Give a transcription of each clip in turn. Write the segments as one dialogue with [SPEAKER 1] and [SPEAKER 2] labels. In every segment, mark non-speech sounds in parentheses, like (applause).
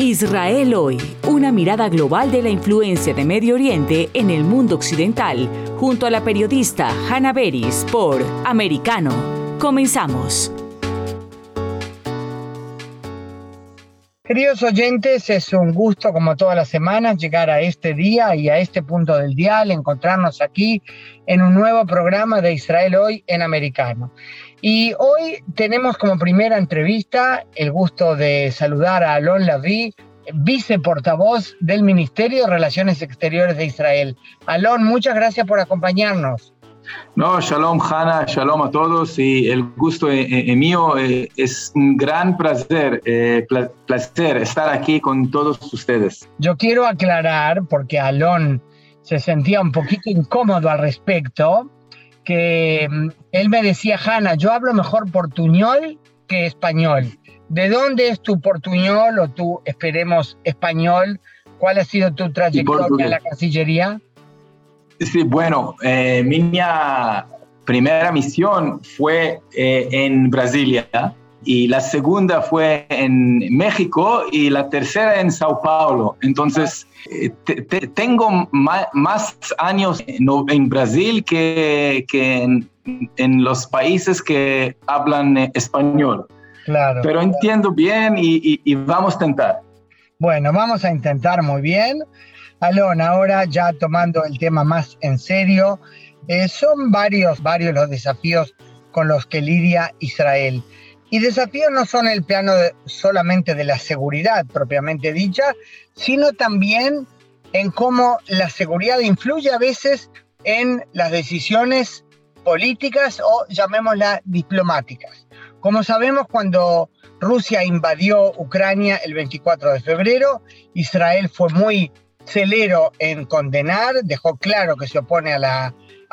[SPEAKER 1] Israel hoy, una mirada global de la influencia de Medio Oriente en el mundo occidental, junto a la periodista Hannah Beris por Americano. Comenzamos.
[SPEAKER 2] Queridos oyentes, es un gusto como todas las semanas llegar a este día y a este punto del dial, encontrarnos aquí en un nuevo programa de Israel hoy en americano. Y hoy tenemos como primera entrevista el gusto de saludar a Alon Laví, viceportavoz del Ministerio de Relaciones Exteriores de Israel. Alon, muchas gracias por acompañarnos.
[SPEAKER 3] No, shalom Hanna, shalom a todos y el gusto es, mío. Eh, es un gran placer, eh, pla- placer estar aquí con todos ustedes.
[SPEAKER 2] Yo quiero aclarar, porque Alon se sentía un poquito incómodo al respecto, que mm, él me decía, Hanna, yo hablo mejor portuñol que español. ¿De dónde es tu portuñol o tu, esperemos, español? ¿Cuál ha sido tu trayectoria en la Cancillería?
[SPEAKER 3] Sí, bueno, eh, mi primera misión fue eh, en Brasilia y la segunda fue en México y la tercera en Sao Paulo. Entonces, eh, te- te- tengo ma- más años en, en Brasil que, que en, en los países que hablan eh, español.
[SPEAKER 2] Claro.
[SPEAKER 3] Pero entiendo bien y, y- y vamos a intentar.
[SPEAKER 2] Bueno, vamos a intentar muy bien. Alon, ahora ya tomando el tema más en serio, eh, son varios, varios los desafíos con los que lidia Israel. Y desafíos no son el plano solamente de la seguridad propiamente dicha, sino también en cómo la seguridad influye a veces en las decisiones políticas o llamémoslas diplomáticas. Como sabemos, cuando Rusia invadió Ucrania el 24 de febrero, Israel fue muy celero en condenar, dejó claro que se opone a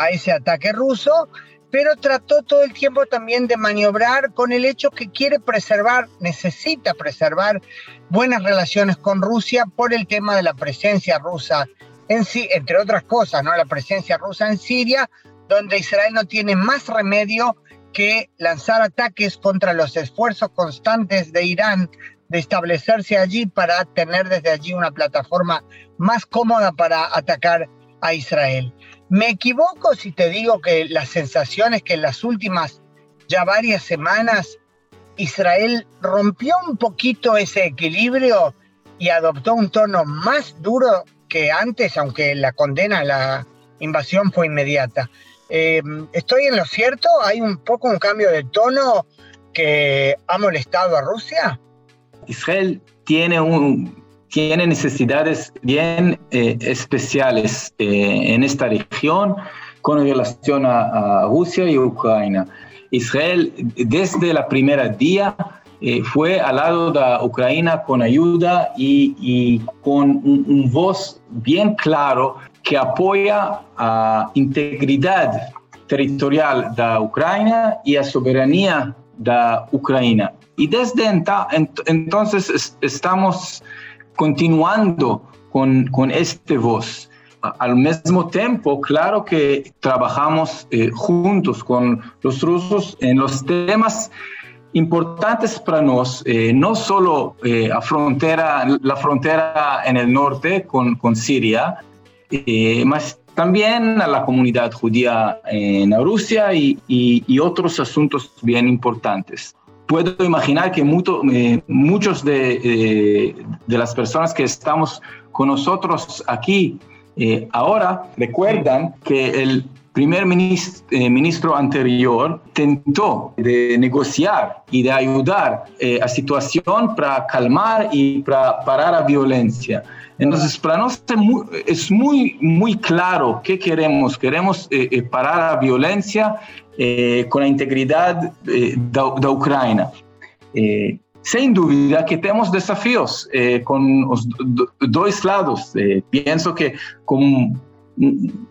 [SPEAKER 2] ese ataque ruso, pero trató todo el tiempo también de maniobrar con el hecho que quiere preservar, necesita preservar buenas relaciones con Rusia por el tema de la presencia rusa en sí, entre otras cosas, ¿no? La presencia rusa en Siria, donde Israel no tiene más remedio que lanzar ataques contra los esfuerzos constantes de Irán de establecerse allí para tener desde allí una plataforma más cómoda para atacar a Israel. ¿Me equivoco si te digo que la sensación es que en las últimas ya varias semanas Israel rompió un poquito ese equilibrio y adoptó un tono más duro que antes, aunque la condena a la invasión fue inmediata? Eh, ¿Estoy en lo cierto? ¿Hay un poco un cambio de tono que ha molestado a Rusia?
[SPEAKER 3] Israel tiene, un, tiene necesidades bien eh, especiales eh, en esta región con relación a, Rusia y Ucrania. Israel desde la primera día eh, fue al lado de Ucrania con ayuda y, y con un, voz bien claro que apoya a integridad territorial de Ucrania y a soberanía de Ucrania. Y desde entonces es, estamos continuando con, con este voz. Al mismo tiempo, claro que trabajamos eh, juntos con los rusos en los temas importantes para nosotros, eh, no solo eh, a frontera, la frontera en el norte con, con Siria, eh, más también a la comunidad judía en Rusia y otros asuntos bien importantes puedo imaginar que mucho, eh, muchos de, eh, de, las personas que estamos con nosotros aquí eh, ahora recuerdan que el primer ministro, eh, ministro, anterior tentó de negociar y de ayudar eh, a situación para calmar y para parar la violencia. Entonces, para nosotros es muy, muy claro qué queremos. Queremos eh, parar la violencia eh, con la integridad eh, Ucrania. sin duda que tenemos desafíos eh, con los dos lados. Eh, pienso que con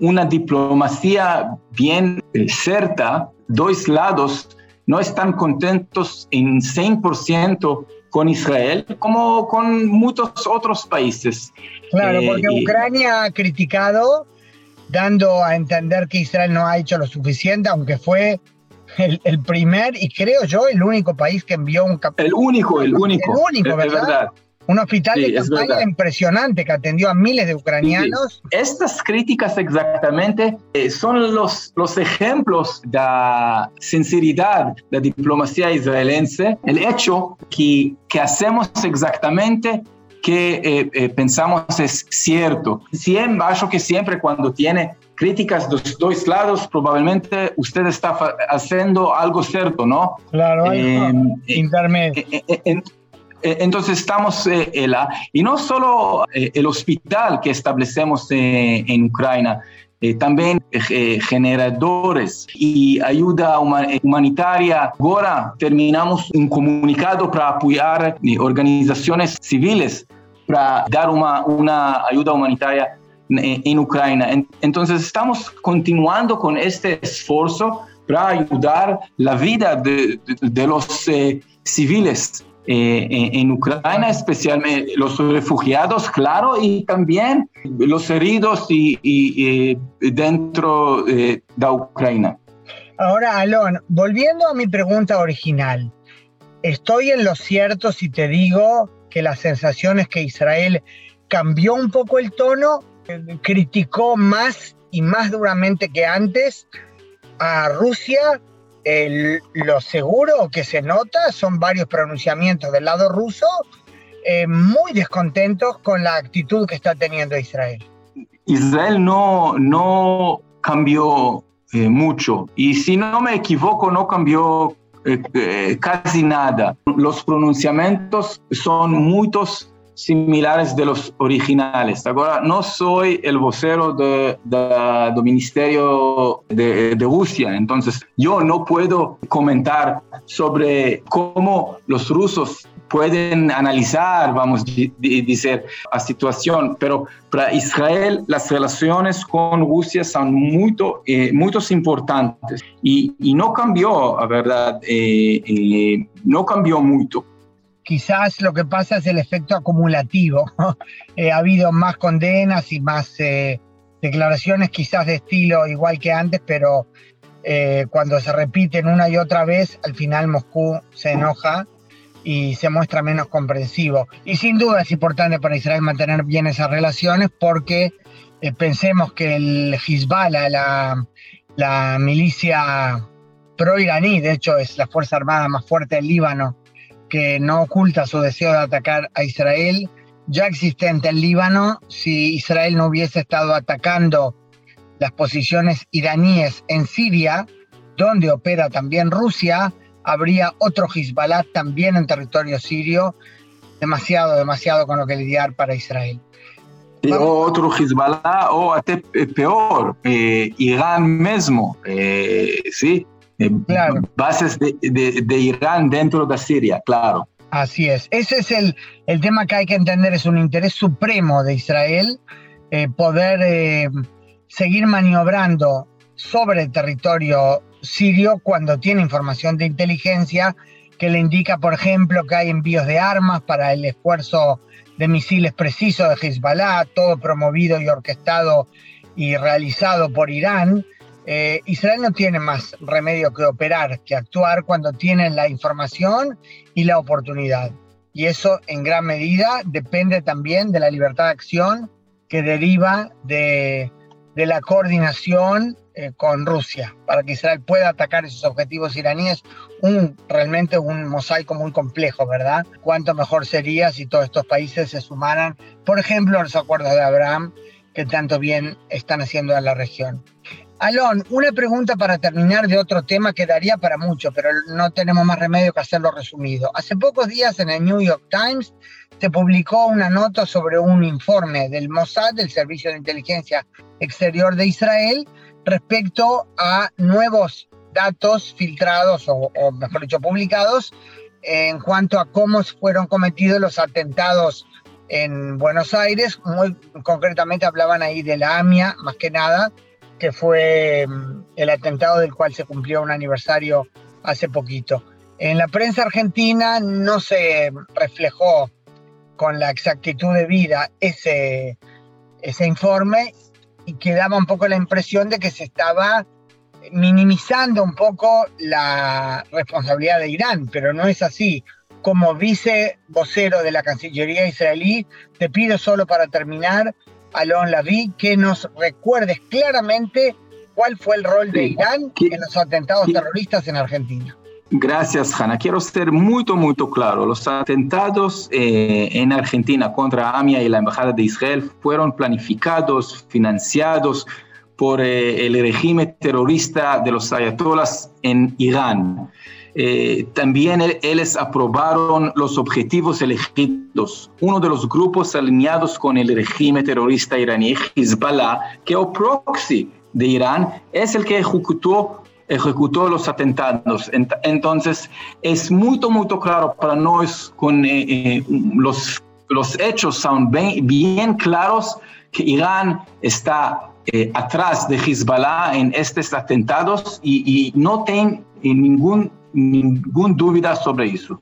[SPEAKER 3] una diplomacia bien eh, certa, dos lados no están contentos en 100% con Israel como con muchos otros países.
[SPEAKER 2] Claro, porque Ucrania ha criticado dando a entender que Israel no ha hecho lo suficiente, aunque fue el, primer y creo yo el único país que envió un
[SPEAKER 3] El único, el único.
[SPEAKER 2] El único, ¿verdad? Un hospital de campaña impresionante que atendió a miles de ucranianos.
[SPEAKER 3] Estas críticas exactamente eh, son los, los ejemplos de la sinceridad de la diplomacia israelense, el hecho que, que hacemos exactamente que eh, eh, pensamos es cierto. Siempre, acho que siempre cuando tiene críticas de los dos lados, probablemente usted está haciendo algo cierto, ¿no?
[SPEAKER 2] Claro, eh, intermedio.
[SPEAKER 3] entonces estamos en la, y no solo el hospital que establecemos en Ucrania, también generadores y ayuda humanitaria. Ahora terminamos un comunicado para apoyar organizaciones civiles para dar una, una ayuda humanitaria en, Ucrania. Entonces estamos continuando con este esfuerzo para ayudar la vida de, de, los eh, civiles eh, en, Ucrania, especialmente los refugiados, claro, y también los heridos y, y, dentro de Ucrania.
[SPEAKER 2] Ahora, Alon, volviendo a mi pregunta original, ¿estoy en lo cierto si te digo que la sensación que Israel cambió un poco el tono, criticó más y más duramente que antes a Rusia. lo seguro que se nota son varios pronunciamientos del lado ruso eh, muy descontentos con la actitud que está teniendo Israel.
[SPEAKER 3] Israel no, no cambió eh, mucho y si no me equivoco no cambió eh, casi nada. Los pronunciamientos son muchos similares de los originales. Ahora, no soy el vocero del de, Ministerio de, de, Rusia, entonces yo no puedo comentar sobre cómo los rusos pueden analizar, vamos a decir, la situación, pero para Israel las relaciones con Rusia son muy, eh, importantes y, y, no cambió, la verdad, eh, eh, no cambió mucho.
[SPEAKER 2] Quizás lo que pasa es el efecto acumulativo. (laughs) ha habido más condenas y más declaraciones quizás de estilo igual que antes, pero cuando se repiten una y otra vez, al final Moscú se enoja y se muestra menos comprensivo. Y sin duda es importante para Israel mantener bien esas relaciones porque eh, pensemos que el Hezbollah, la, la milicia pro-iraní, de hecho es la fuerza armada más fuerte del Líbano, que no oculta su deseo de atacar a Israel, ya existente en Líbano, si Israel no hubiese estado atacando las posiciones iraníes en Siria, donde opera también Rusia, habría otro Hezbollah también en territorio sirio, demasiado, demasiado con lo que lidiar para Israel.
[SPEAKER 3] O otro Hezbollah, o hasta peor, eh, Irán mismo, eh, sí, eh, bases de, de, Irán dentro de Siria, claro.
[SPEAKER 2] Así es, ese es el, el tema que hay que entender, es un interés supremo de Israel poder seguir maniobrando sobre el territorio sirio cuando tiene información de inteligencia que le indica, por ejemplo, que hay envíos de armas para el esfuerzo de misiles precisos de Hezbollah, todo promovido y orquestado y realizado por Irán. Eh, Israel no tiene más remedio que operar, que actuar cuando tiene la información y la oportunidad. Y eso en gran medida depende también de la libertad de acción que deriva de, de la coordinación eh, con Rusia para que Israel pueda atacar esos objetivos iraníes, un, realmente un mosaico muy complejo, ¿verdad? Cuánto mejor sería si todos estos países se sumaran, por ejemplo, a los acuerdos de Abraham que tanto bien están haciendo en la región. Alon, una pregunta para terminar de otro tema que daría para mucho, pero no tenemos más remedio que hacerlo resumido. Hace pocos días en el New York Times se publicó una nota sobre un informe del Mossad, del Servicio de Inteligencia Exterior de Israel, respecto a nuevos datos filtrados o, mejor dicho publicados en cuanto a cómo fueron cometidos los atentados en Buenos Aires, muy concretamente hablaban ahí de la AMIA, más que nada, que fue mm, el atentado del cual se cumplió un aniversario hace poquito. En la prensa argentina no se reflejó con la exactitud de vida ese, ese informe y quedaba un poco la impresión de que se estaba minimizando un poco la responsabilidad de Irán, pero no es así. Como vice vocero de la Cancillería israelí, te pido solo para terminar, Alon Laví, que nos recuerdes claramente cuál fue el rol de Irán en los atentados terroristas en Argentina.
[SPEAKER 3] Gracias, Hanna. Quiero ser muy, muy claro. Los atentados eh, en Argentina contra AMIA y la Embajada de Israel fueron planificados, financiados por eh, el régimen terrorista de los ayatolás en Irán. Eh, también ellos aprobaron los objetivos elegidos. Uno de los grupos alineados con el régimen terrorista iraní, Hezbollah, que es proxy de Irán, es el que ejecutó ejecutó los atentados. Entonces, es muy, muy claro para nosotros con eh, eh, los, los hechos son bien, bien claros que Irán está eh, atrás de Hezbollah en estos atentados y, no tengo ningún, ningún duda sobre eso.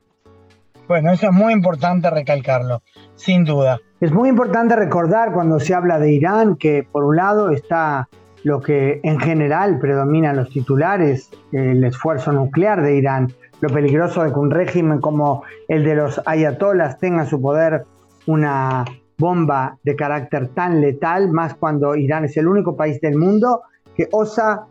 [SPEAKER 2] Bueno, eso es muy importante recalcarlo, sin duda.
[SPEAKER 4] Es muy importante recordar cuando se habla de Irán que por un lado está lo que en general predomina en los titulares, el esfuerzo nuclear de Irán, lo peligroso de que un régimen como el de los ayatolas tenga en su poder una bomba de carácter tan letal, más cuando Irán es el único país del mundo que osa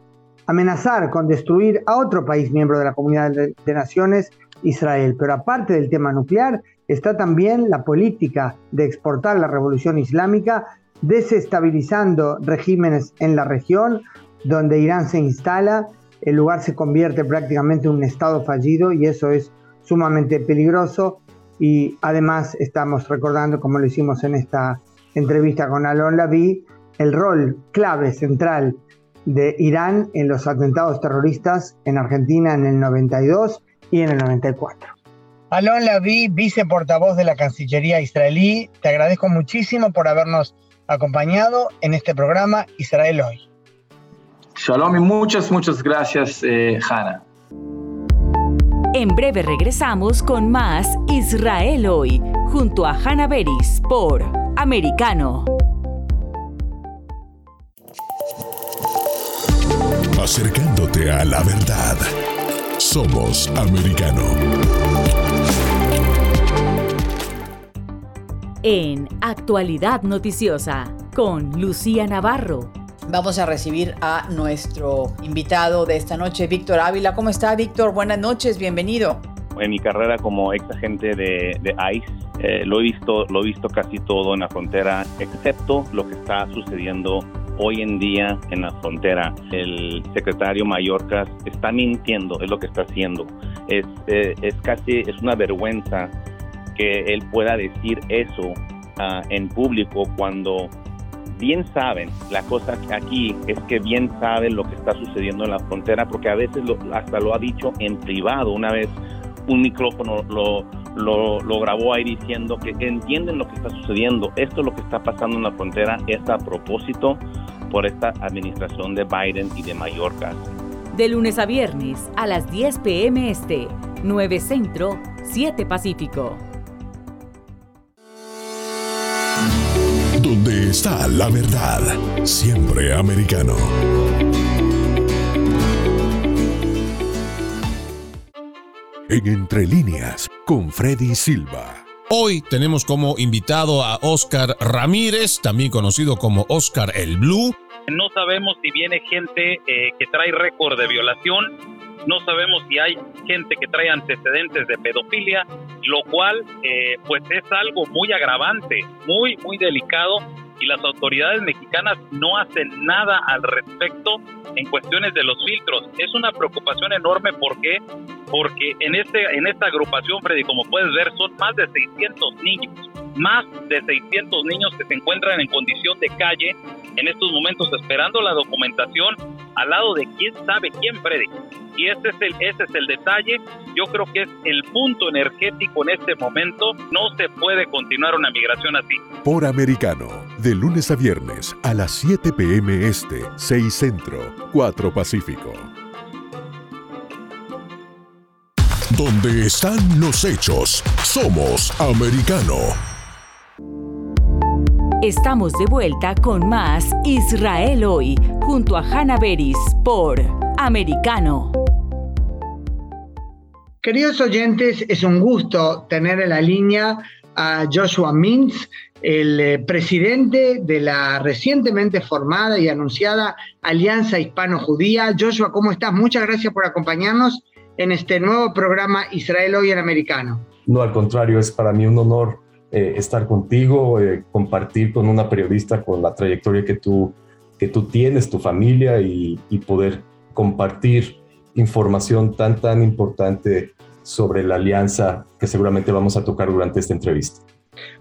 [SPEAKER 4] amenazar con destruir a otro país miembro de la comunidad de, naciones, Israel. Pero aparte del tema nuclear, está también la política de exportar la revolución islámica desestabilizando regímenes en la región donde Irán se instala, el lugar se convierte prácticamente en un estado fallido y eso es sumamente peligroso y además estamos recordando, como lo hicimos en esta entrevista con Alon Laví, el rol clave central de Irán en los atentados terroristas en Argentina en el 92 y en el 94.
[SPEAKER 2] Alon Laví, viceportavoz de la Cancillería israelí, te agradezco muchísimo por habernos acompañado en este programa Israel Hoy.
[SPEAKER 3] Shalom y muchas, muchas gracias, eh, Hanna.
[SPEAKER 1] En breve regresamos con más Israel Hoy, junto a Hanna Beris por Americano.
[SPEAKER 5] Acercándote a la verdad. Somos Americano.
[SPEAKER 1] En Actualidad Noticiosa con Lucía Navarro.
[SPEAKER 6] Vamos a recibir a nuestro invitado de esta noche, Víctor Ávila. ¿Cómo está, Víctor? Buenas noches, bienvenido.
[SPEAKER 7] En mi carrera como ex agente de, ICE, eh, lo, he visto, lo he visto casi todo en la frontera, excepto lo que está sucediendo hoy en día en la frontera. El secretario Mallorca está mintiendo, es lo que está haciendo. Es, eh, es casi, es una vergüenza él pueda decir eso ah, en público cuando bien saben, la cosa aquí es que bien saben lo que está sucediendo en la frontera, porque a veces hasta lo ha dicho en privado. Una vez un micrófono lo, lo, grabó ahí diciendo que entienden lo que está sucediendo. Esto lo que está pasando en la frontera es a propósito por esta administración de Biden y de Mallorca.
[SPEAKER 1] De lunes a viernes a las 10 pm este, 9 Centro, 7 Pacífico.
[SPEAKER 5] Está la verdad, siempre americano. En Entre líneas, con Freddy Silva.
[SPEAKER 8] Hoy tenemos como invitado a Oscar Ramírez, también conocido como Oscar el Blue.
[SPEAKER 9] No sabemos si viene gente eh, que trae récord de violación no sabemos si hay gente que trae antecedentes de pedofilia, lo cual eh, pues es algo muy agravante, muy, muy delicado y las autoridades mexicanas no hacen nada al respecto en cuestiones de los filtros. Es una preocupación enorme porque porque en este en esta agrupación Freddy, como puedes ver, son más de 600 niños, más de 600 niños que se encuentran en condición de calle en estos momentos esperando la documentación al lado de quién sabe quién, Freddy. Y ese es el, ese es el detalle. Yo creo que es el punto energético en este momento. No se puede continuar una migración así.
[SPEAKER 5] Por Americano, de lunes a viernes a las 7 p.m. Este, 6 Centro, 4 Pacífico. Donde están los hechos, somos Americano.
[SPEAKER 1] Estamos de vuelta con más Israel hoy, junto a Hanna Beris por Americano.
[SPEAKER 2] Queridos oyentes, es un gusto tener en la línea a Joshua Mintz, el eh, presidente de la recientemente formada y anunciada Alianza Hispano-Judía. Joshua, ¿cómo estás? Muchas gracias por acompañarnos en este nuevo programa Israel hoy en americano.
[SPEAKER 10] No, al contrario, es para mí un honor eh, estar contigo, eh, compartir con una periodista con la trayectoria que tú, que tú tienes, tu familia y, poder compartir información tan, tan importante sobre la alianza que seguramente vamos a tocar durante esta entrevista.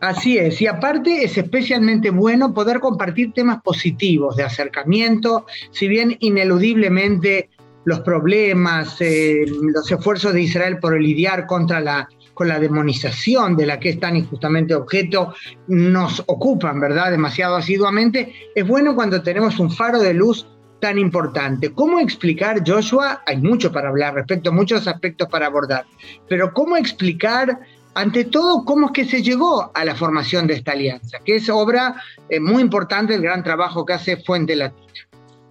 [SPEAKER 2] Así es, y aparte es especialmente bueno poder compartir temas positivos de acercamiento, si bien ineludiblemente los problemas, eh, los esfuerzos de Israel por lidiar contra la, la demonización de la que es tan injustamente objeto, nos ocupan, ¿verdad?, demasiado asiduamente, es bueno cuando tenemos un faro de luz tan importante. ¿Cómo explicar, Joshua? Hay mucho para hablar respecto, muchos aspectos para abordar, pero ¿cómo explicar, ante todo, cómo es que se llegó a la formación de esta alianza? Que es obra eh, muy importante, el gran trabajo que hace Fuente Latina.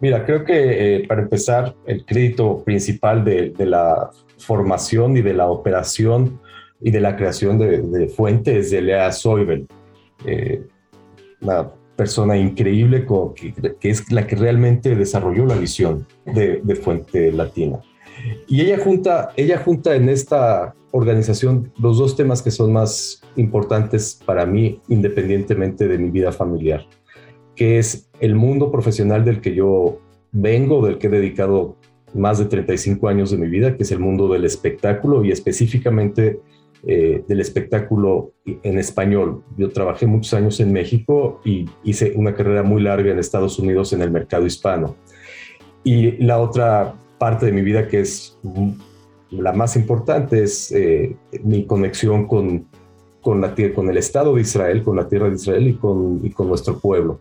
[SPEAKER 10] Mira, creo que eh, para empezar, el crédito principal de, la formación y de la operación y de la creación de, Fuente es de Lea Soibel, eh, una persona increíble que, es la que realmente desarrolló la visión de, Fuente Latina. Y ella junta, ella junta en esta organización los dos temas que son más importantes para mí, independientemente de mi vida familiar, que es el mundo profesional del que yo vengo, del que he dedicado más de 35 años de mi vida, que es el mundo del espectáculo y específicamente eh, del espectáculo en español. Yo trabajé muchos años en México y hice una carrera muy larga en Estados Unidos en el mercado hispano. Y la otra parte de mi vida que es la más importante es eh, mi conexión con, con, la, con el Estado de Israel, con la tierra de Israel y con, con nuestro pueblo.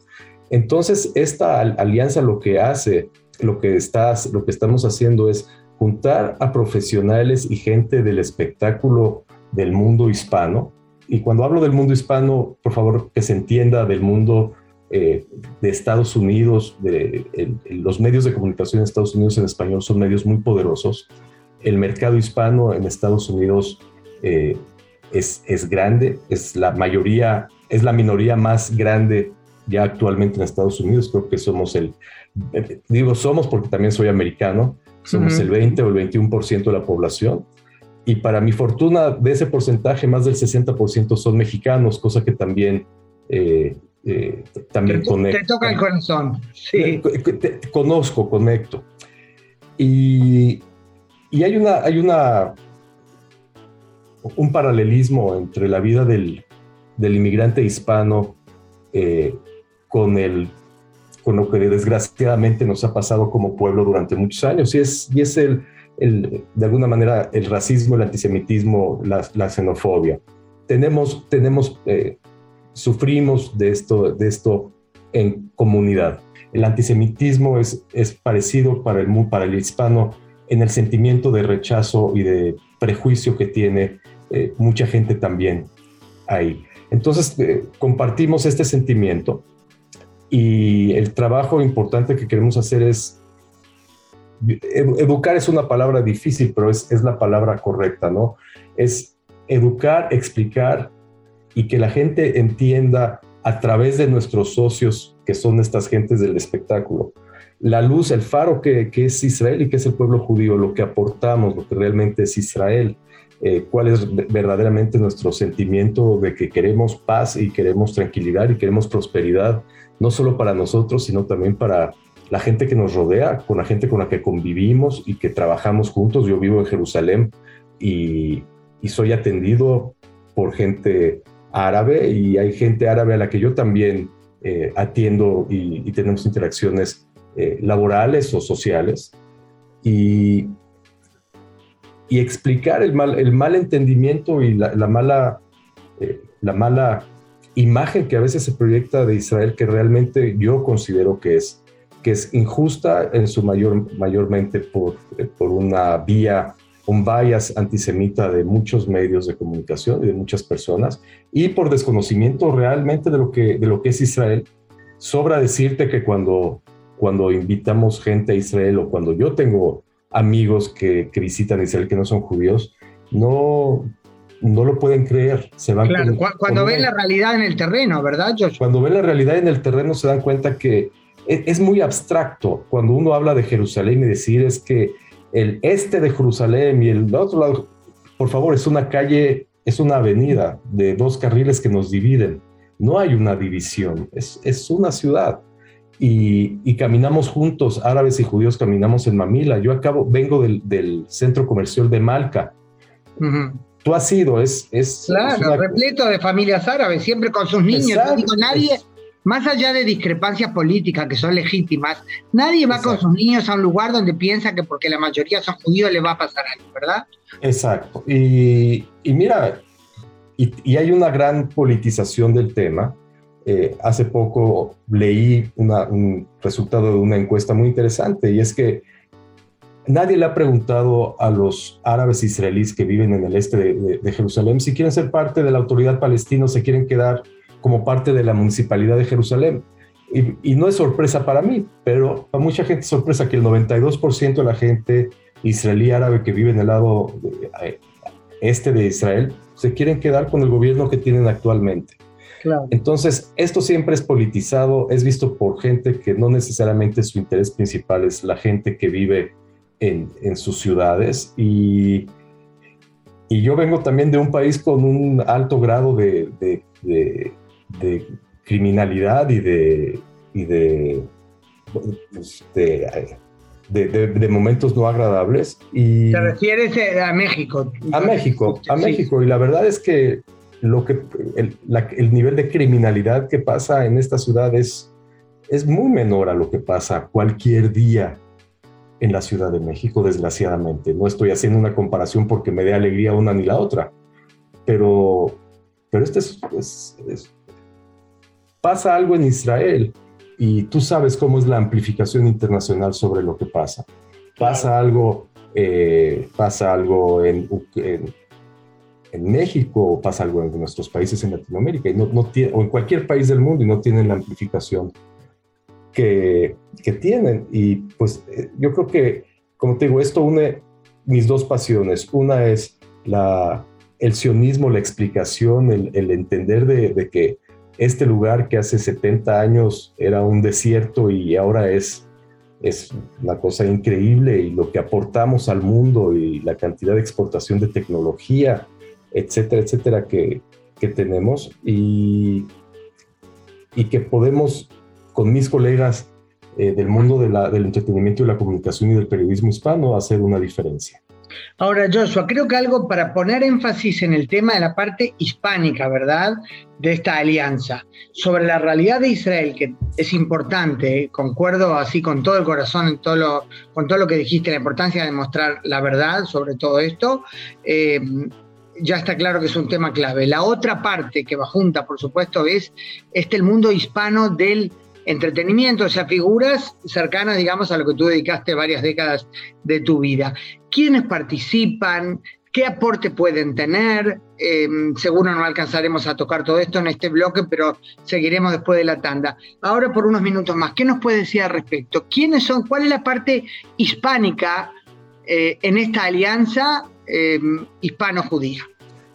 [SPEAKER 10] Entonces, esta alianza lo que hace, lo que, estás, lo que estamos haciendo es juntar a profesionales y gente del espectáculo del mundo hispano. Y cuando hablo del mundo hispano, por favor que se entienda del mundo eh, de Estados Unidos, de, los medios de comunicación de Estados Unidos en español son medios muy poderosos. El mercado hispano en Estados Unidos eh, es, es grande, es la mayoría, es la minoría más grande ya actualmente en Estados Unidos. Creo que somos el, eh, digo somos porque también soy americano, somos el 20 o el 21% de la población y para mi fortuna, de ese porcentaje, más del 60% son mexicanos, cosa que también, eh, eh, también
[SPEAKER 2] te, conecto. Te toca el corazón, sí.
[SPEAKER 10] conozco, conecto. Y, y, hay, una, hay una, un paralelismo entre la vida del, del inmigrante hispano eh, con, el, con lo que desgraciadamente nos ha pasado como pueblo durante muchos años. Y es, y es el de alguna manera el racismo, el antisemitismo, la, xenofobia. Tenemos, tenemos eh, sufrimos de esto, de esto en comunidad. El antisemitismo es, es parecido para el, para el hispano en el sentimiento de rechazo y de prejuicio que tiene eh, mucha gente también ahí. Entonces, eh, compartimos este sentimiento y el trabajo importante que queremos hacer es educar es una palabra difícil, pero es, es, la palabra correcta, ¿no? Es educar, explicar y que la gente entienda a través de nuestros socios, que son estas gentes del espectáculo, la luz, el faro que, que es Israel y que es el pueblo judío, lo que aportamos, lo que realmente es Israel, eh, cuál es verdaderamente nuestro sentimiento de que queremos paz y queremos tranquilidad y queremos prosperidad, no solo para nosotros, sino también para la gente que nos rodea, con la gente con la que convivimos y que trabajamos juntos. Yo vivo en Jerusalén y, soy atendido por gente árabe y hay gente árabe a la que yo también eh, atiendo y, tenemos interacciones eh, laborales o sociales y, explicar el mal, el mal entendimiento y la, mala, eh, la mala imagen que a veces se proyecta de Israel que realmente yo considero que es, que es injusta en su mayor, mayormente por, por una vía un bias antisemita de muchos medios de comunicación y de muchas personas, y por desconocimiento realmente de lo que, de lo que es Israel. Sobra decirte que cuando, cuando invitamos gente a Israel o cuando yo tengo amigos que, que visitan Israel que no son judíos, no, no lo pueden creer. Se van
[SPEAKER 2] claro, cuando ven la realidad en el terreno, ¿verdad,
[SPEAKER 10] Cuando ven la realidad en el terreno se dan cuenta que es, es muy abstracto. Cuando uno habla de Jerusalén y decir es que el este de Jerusalén y el otro lado, por favor, es una calle, es una avenida de dos carriles que nos dividen. No hay una división, es, es una ciudad. Y, caminamos juntos, árabes y judíos caminamos en Mamila. Yo acabo, vengo del, del centro comercial de Malca. Tú has sido, es... es
[SPEAKER 2] claro, repleto de familias árabes, siempre con sus niños. no digo, nadie, más allá de discrepancias políticas que son legítimas, nadie va con sus niños a un lugar donde piensa que porque la mayoría son judíos le va a pasar algo, ¿verdad?
[SPEAKER 10] Exacto. Y, mira, y, hay una gran politización del tema. Eh, hace poco leí un resultado de una encuesta muy interesante y es que nadie le ha preguntado a los árabes israelíes que viven en el este de, de Jerusalén si quieren ser parte de la autoridad palestina o se quieren quedar como parte de la municipalidad de Jerusalén. Y, no es sorpresa para mí, pero para mucha gente es sorpresa que el 92% de la gente israelí árabe que vive en el lado eh, este de Israel se quieren quedar con el gobierno que tienen actualmente. Entonces, esto siempre es politizado, es visto por gente que no necesariamente su interés principal es la gente que vive en, en sus ciudades y, y yo vengo también de un país con un alto grado de, de, de criminalidad y de, y de, pues, de, momentos no agradables. Y
[SPEAKER 2] ¿Te refieres a México?
[SPEAKER 10] A México, a México. Y la verdad es que, lo que el, el, nivel de criminalidad que pasa en esta ciudad es, es muy menor a lo que pasa cualquier día en la Ciudad de México, desgraciadamente. No estoy haciendo una comparación porque me dé alegría una ni la otra, pero, pero este es, es pasa algo en Israel y tú sabes cómo es la amplificación internacional sobre lo que pasa. Pasa algo, eh, pasa algo en, en, México, pasa algo en nuestros países en Latinoamérica y no, no o en cualquier país del mundo y no tienen la amplificación que, que tienen. Y pues eh, yo creo que, como te digo, esto une mis dos pasiones. Una es la, el sionismo, la explicación, el, el entender de, de que este lugar que hace 70 años era un desierto y ahora es, es una cosa increíble y lo que aportamos al mundo y la cantidad de exportación de tecnología, etcétera, etcétera, que, que tenemos y, y que podemos con mis colegas eh, del mundo del entretenimiento y la comunicación y del periodismo hispano hacer una diferencia.
[SPEAKER 2] Ahora, Joshua, creo que algo para poner énfasis en el tema de la parte hispánica, ¿verdad? De esta alianza, sobre la realidad de Israel, que es importante, ¿eh? concuerdo así con todo el corazón en todo lo, con todo lo que dijiste, la importancia de mostrar la verdad sobre todo esto. Eh, ya está claro que es un tema clave. La otra parte que va junta, por supuesto, es este el mundo hispano del entretenimiento, o sea, figuras cercanas, digamos, a lo que tú dedicaste varias décadas de tu vida. ¿Quiénes participan? ¿Qué aporte pueden tener? Em, seguro no alcanzaremos a tocar todo esto en este bloque, pero seguiremos después de la tanda. Ahora por unos minutos más, ¿qué nos puede decir al respecto? ¿Quiénes son? ¿Cuál es la parte hispánica eh, en esta alianza em, hispano-judía?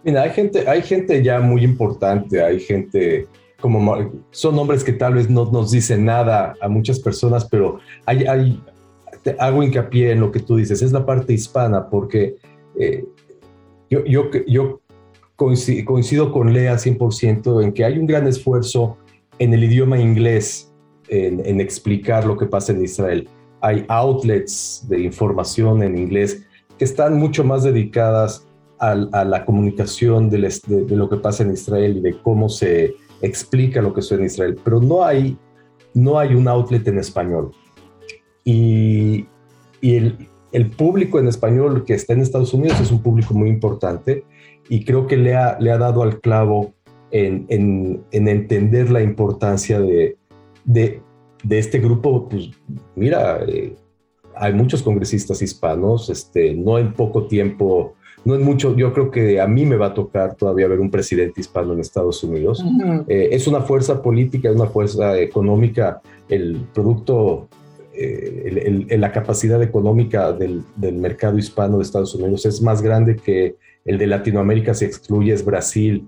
[SPEAKER 10] Mira, hay gente, hay gente ya muy importante, hay gente como son nombres que tal vez no nos dicen nada a muchas personas, pero hay, hay hago hincapié en lo que tú dices, es la parte hispana, porque eh, yo, yo, yo coincido, con Lea 100% en que hay un gran esfuerzo en el idioma inglés en, en, explicar lo que pasa en Israel. Hay outlets de información en inglés que están mucho más dedicadas a, a la comunicación de, de, lo que pasa en Israel y de cómo se explica lo que sucede en Israel, pero no hay, no hay un outlet en español. Y, y el, el, público en español que está en Estados Unidos es un público muy importante y creo que le ha, le ha dado al clavo en, en, en entender la importancia de, de, de, este grupo. Pues mira, eh, hay muchos congresistas hispanos, este, no en poco tiempo no es mucho, yo creo que a mí me va a tocar todavía ver un presidente hispano en Estados Unidos. Eh, es una fuerza política, es una fuerza económica, el producto, eh, la capacidad económica del, mercado hispano de Estados Unidos es más grande que el de Latinoamérica, se excluye, es Brasil.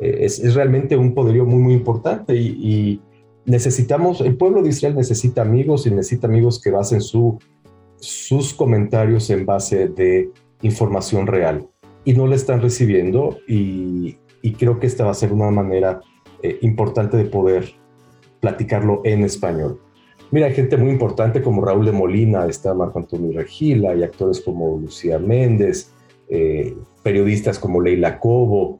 [SPEAKER 10] Eh, es, realmente un poderío muy, muy importante y, y, necesitamos, el pueblo de Israel necesita amigos y necesita amigos que basen su, sus comentarios en base de información real y no la están recibiendo y, creo que esta va a ser una manera eh, importante de poder platicarlo en español. Mira, hay gente muy importante como Raúl de Molina, está Marco Antonio Regila, hay actores como Lucía Méndez, eh, periodistas como Leila Cobo.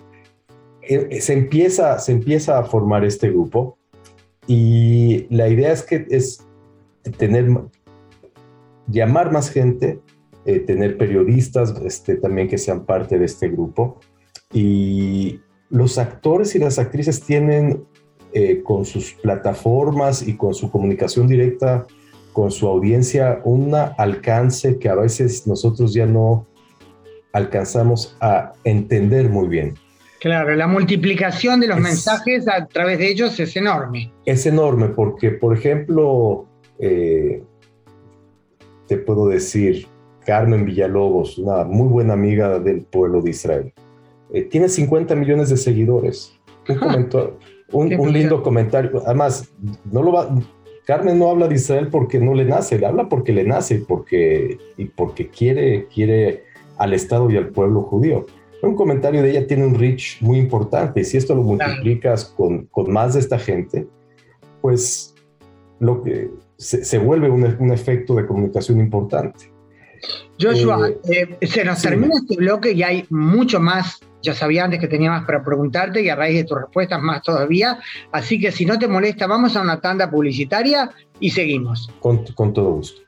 [SPEAKER 10] Eh, se, empieza, se empieza a formar este grupo y la idea es que es tener, llamar más gente, eh, tener periodistas este, también que sean parte de este grupo. Y los actores y las actrices tienen eh, con sus plataformas y con su comunicación directa con su audiencia un alcance que a veces nosotros ya no alcanzamos a entender muy bien.
[SPEAKER 2] Claro, la multiplicación de los mensajes a través de ellos es enorme.
[SPEAKER 10] Es enorme porque, por ejemplo, eh, te puedo decir, Carmen Villalobos, una muy buena amiga del pueblo de Israel. Eh, tiene 50 millones de seguidores. Un, un, lindo comentario. Además, no lo va, Carmen no habla de Israel porque no le nace, le habla porque le nace porque, y porque quiere, quiere al Estado y al pueblo judío. Un comentario de ella tiene un reach muy importante. Si esto lo multiplicas con, con más de esta gente, pues lo que se, se vuelve un, un efecto de comunicación importante.
[SPEAKER 2] Joshua, eh, eh, se nos termina este bloque y hay mucho más. Ya sabía antes que tenía más para preguntarte y a raíz de tus respuestas más todavía. Así que si no te molesta, vamos a una tanda publicitaria y seguimos.
[SPEAKER 10] Con, con todo gusto.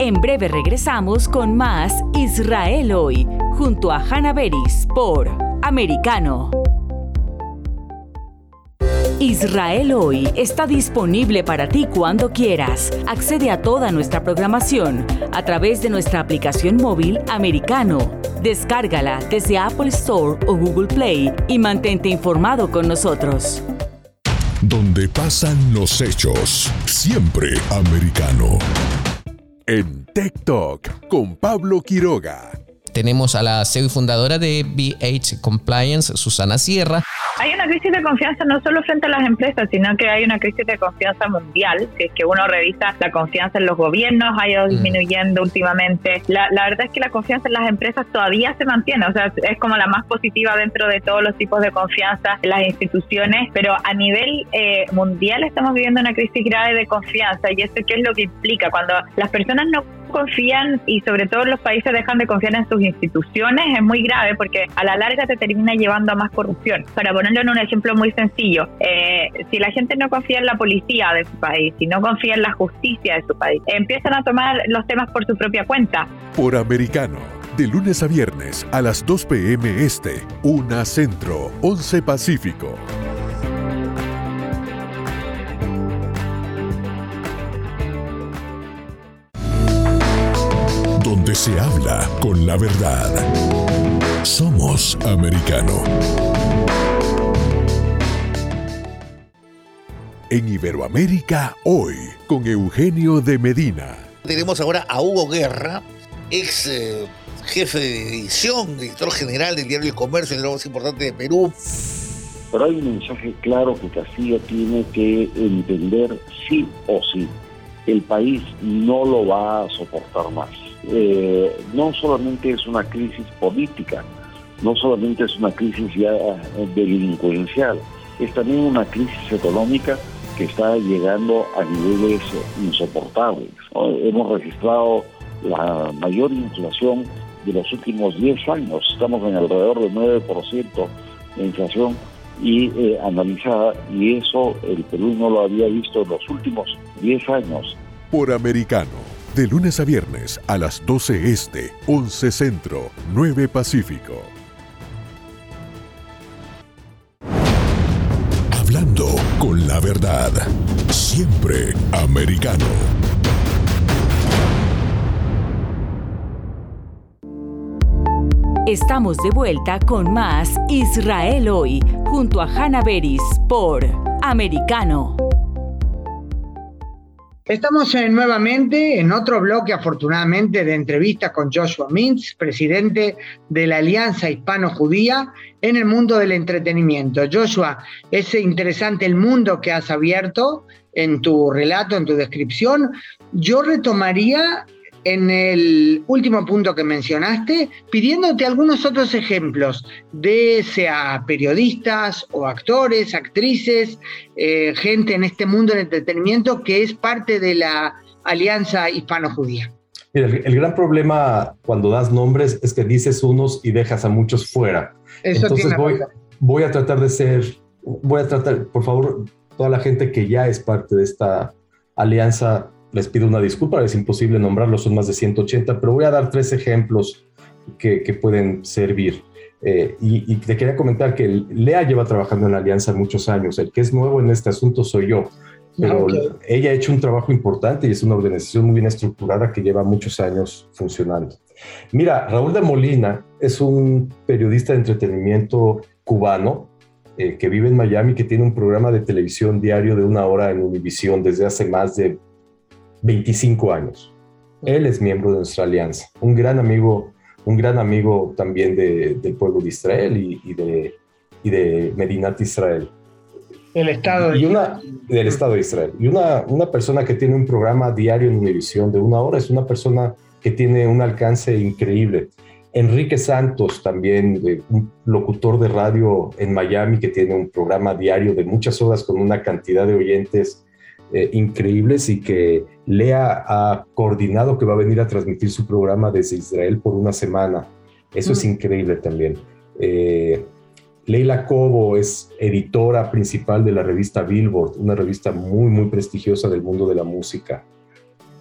[SPEAKER 1] En breve regresamos con más Israel hoy, junto a Hannah Beris por Americano. Israel Hoy está disponible para ti cuando quieras. Accede a toda nuestra programación a través de nuestra aplicación móvil americano. Descárgala desde Apple Store o Google Play y mantente informado con nosotros.
[SPEAKER 5] Donde pasan los hechos, siempre americano. En Talk con Pablo Quiroga.
[SPEAKER 11] Tenemos a la CEO y fundadora de BH Compliance, Susana Sierra.
[SPEAKER 12] Hay una crisis de confianza no solo frente a las empresas, sino que hay una crisis de confianza mundial. Si es que uno revisa la confianza en los gobiernos, ha ido mm. disminuyendo últimamente. La, verdad es que la confianza en las empresas todavía se mantiene, o sea, es como la más positiva dentro de todos los tipos de confianza en las instituciones, pero a nivel eh, mundial estamos viviendo una crisis grave de confianza y eso qué es lo que implica cuando las personas no confían y sobre todo los países dejan de confiar en sus instituciones es muy grave porque a la larga te termina llevando a más corrupción. Para ponerlo en un ejemplo muy sencillo, eh, si la gente no confía en la policía de su país, si no confía en la justicia de su país, empiezan a tomar los temas por su propia cuenta.
[SPEAKER 5] Por americano. De lunes a viernes a las 2 p.m. Este, 1 Centro, 11 Pacífico. Donde se habla con la verdad. Somos americano. En Iberoamérica hoy, con Eugenio de Medina.
[SPEAKER 13] Tenemos ahora a Hugo Guerra, ex eh, jefe de edición, director general del diario El Comercio, el lo más importante de Perú.
[SPEAKER 14] Pero hay un mensaje claro que Castilla tiene que entender sí o sí. El país no lo va a soportar más eh, no solamente es una crisis política, no solamente es una crisis ya eh, delincuencial, es también una crisis económica que está llegando a niveles insoportables. Hemos registrado la mayor inflación de los últimos 10 años, estamos en alrededor del 9% de inflación y eh, analizada y eso el Perú no lo había visto en los últimos 10 años.
[SPEAKER 5] Por americano, de lunes a viernes a las 12 este, 11 centro, 9 pacífico. Hablando con la verdad, siempre americano.
[SPEAKER 1] Estamos de vuelta con más Israel hoy, junto a Hanna Beris por Americano.
[SPEAKER 2] Estamos nuevamente en otro bloque, afortunadamente, de entrevistas con Joshua Mintz, presidente de la Alianza Hispano-Judía en el mundo del entretenimiento. Joshua, es interesante el mundo que has abierto en tu relato, en tu descripción. Yo retomaría en el último punto que mencionaste, pidiéndote algunos otros ejemplos de sea periodistas o actores, actrices, eh, gente en este mundo del entretenimiento que es parte de la Alianza Hispano-Judía.
[SPEAKER 10] El, el, gran problema cuando das nombres es que dices unos y dejas a muchos fuera.
[SPEAKER 2] Eso
[SPEAKER 10] Entonces voy, voy a tratar de ser, voy a tratar, por favor, toda la gente que ya es parte de esta alianza, les pido una disculpa, es imposible nombrarlos, son más de 180, pero voy a dar tres ejemplos que, que pueden servir. Eh, y, y, te quería comentar que Lea lleva trabajando en la alianza muchos años, el que es nuevo en este asunto soy yo, pero okay. ella ha hecho un trabajo importante y es una organización muy bien estructurada que lleva muchos años funcionando. Mira, Raúl de Molina es un periodista de entretenimiento cubano eh, que vive en Miami, que tiene un programa de televisión diario de una hora en Univisión desde hace más de 25 años. Él es miembro de nuestra alianza, un gran amigo, un gran amigo también de, del pueblo de Israel y, y, de, y de Medinat Israel.
[SPEAKER 2] El Estado
[SPEAKER 10] y una, del Estado de Israel. Y una, una persona que tiene un programa diario en Univisión de una hora es una persona que tiene un alcance increíble. Enrique Santos, también un locutor de radio en Miami que tiene un programa diario de muchas horas con una cantidad de oyentes eh, increíbles y que Lea ha coordinado que va a venir a transmitir su programa desde Israel por una semana. Eso mm. es increíble también. Eh, Leila Cobo es editora principal de la revista Billboard, una revista muy, muy prestigiosa del mundo de la música.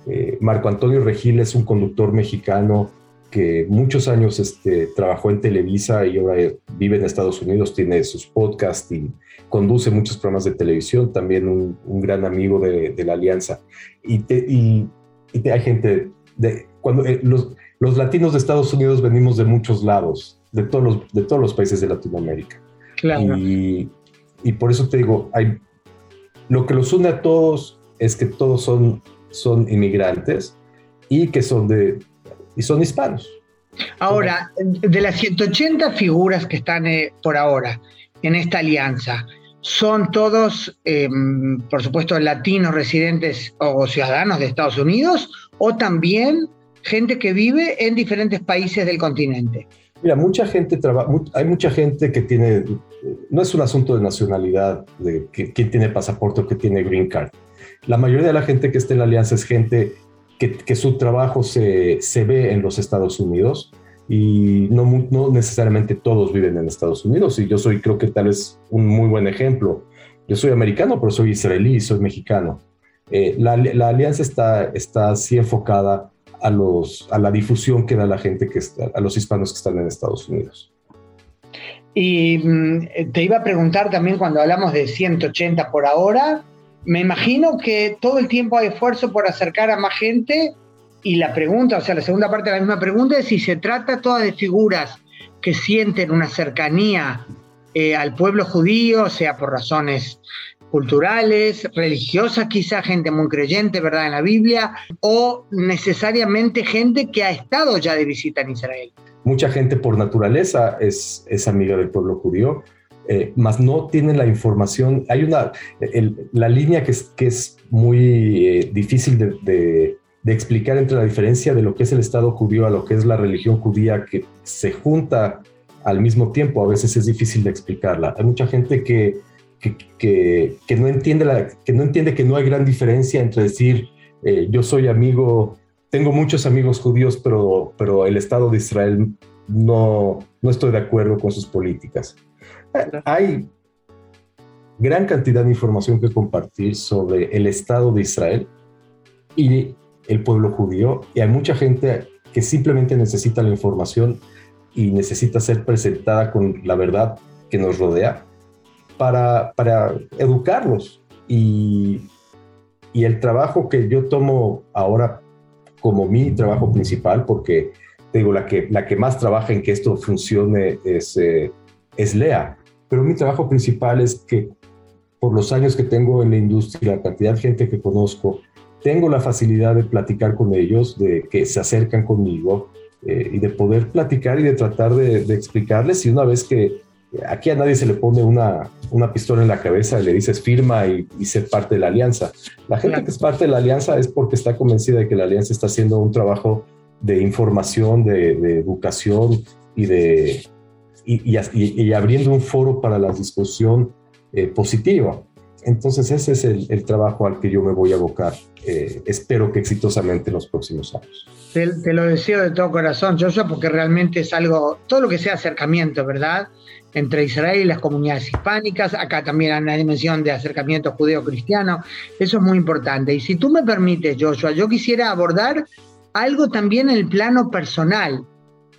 [SPEAKER 10] Eh, Marco Antonio Regil es un conductor mexicano que muchos años este, trabajó en Televisa y ahora vive en Estados Unidos, tiene sus podcasts y conduce muchos programas de televisión, también un, un gran amigo de, de, la Alianza. Y, te, y, y te, hay gente, de, cuando eh, los, los latinos de Estados Unidos venimos de muchos lados, de todos los, de todos los países de Latinoamérica.
[SPEAKER 2] Claro.
[SPEAKER 10] Y, y por eso te digo, hay, lo que los une a todos es que todos son, son inmigrantes y que son de y son hispanos.
[SPEAKER 2] Ahora, de las 180 figuras que están eh, por ahora en esta alianza, ¿son todos, eh, por supuesto, latinos residentes o ciudadanos de Estados Unidos o también gente que vive en diferentes países del continente?
[SPEAKER 10] Mira, mucha gente trabaja, hay mucha gente que tiene, no es un asunto de nacionalidad, de quién tiene pasaporte o quién tiene green card. La mayoría de la gente que está en la alianza es gente que, que su trabajo se, se, ve en los Estados Unidos y no, no, necesariamente todos viven en Estados Unidos y yo soy creo que tal es un muy buen ejemplo. Yo soy americano, pero soy israelí soy mexicano. Eh, la, la, alianza está, está así enfocada a, los, a la difusión que da la gente, que está, a los hispanos que están en Estados Unidos.
[SPEAKER 2] Y mm, te iba a preguntar también cuando hablamos de 180 por ahora, me imagino que todo el tiempo hay esfuerzo por acercar a más gente y la pregunta, o sea, la segunda parte de la misma pregunta es si se trata todas de figuras que sienten una cercanía eh, al pueblo judío, sea por razones culturales, religiosas quizá, gente muy creyente, ¿verdad?, en la Biblia, o necesariamente gente que ha estado ya de visita en Israel.
[SPEAKER 10] Mucha gente por naturaleza es, es amiga del pueblo judío, eh, más no tienen la información. Hay una, el, la línea que es, que es muy eh, difícil de, de, de, explicar entre la diferencia de lo que es el Estado judío a lo que es la religión judía que se junta al mismo tiempo. A veces es difícil de explicarla. Hay mucha gente que, que, que, que no, entiende la, que no entiende que no hay gran diferencia entre decir eh, yo soy amigo, tengo muchos amigos judíos, pero, pero el Estado de Israel no, no estoy de acuerdo con sus políticas hay gran cantidad de información que compartir sobre el Estado de Israel y el pueblo judío. Y hay mucha gente que simplemente necesita la información y necesita ser presentada con la verdad que nos rodea para, para educarlos. Y, y el trabajo que yo tomo ahora como mi trabajo principal, porque digo, la que, la que más trabaja en que esto funcione es, eh, es Lea, pero mi trabajo principal es que por los años que tengo en la industria, la cantidad de gente que conozco, tengo la facilidad de platicar con ellos, de que se acercan conmigo eh, y de poder platicar y de tratar de, de, explicarles. Y una vez que aquí a nadie se le pone una, una pistola en la cabeza y le dices firma y, y ser parte de la alianza. La gente que es parte de la alianza es porque está convencida de que la alianza está haciendo un trabajo de información, de, de educación y de, y, y, y, abriendo un foro para la discusión eh, positiva. Entonces ese es el, el, trabajo al que yo me voy a abocar, eh, espero que exitosamente en los próximos años.
[SPEAKER 2] Te, te, lo deseo de todo corazón, Joshua, porque realmente es algo, todo lo que sea acercamiento, ¿verdad? Entre Israel y las comunidades hispánicas, acá también hay una dimensión de acercamiento judeo-cristiano, eso es muy importante. Y si tú me permites, Joshua, yo quisiera abordar algo también en el plano personal,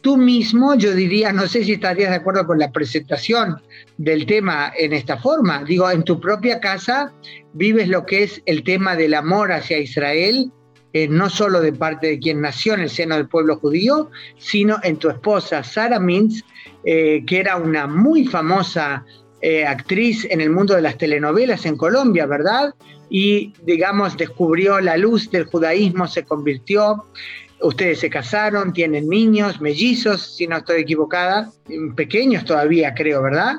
[SPEAKER 2] tú mismo, yo diría, no sé si estarías de acuerdo con la presentación del tema en esta forma, digo, en tu propia casa vives lo que es el tema del amor hacia Israel, eh, no solo de parte de quien nació en el seno del pueblo judío, sino en tu esposa Sara Mintz, eh, que era una muy famosa eh, actriz en el mundo de las telenovelas en Colombia, ¿verdad? Y, digamos, descubrió la luz del judaísmo, se convirtió ustedes se casaron, tienen niños, mellizos, si no estoy equivocada, pequeños todavía, creo, ¿verdad?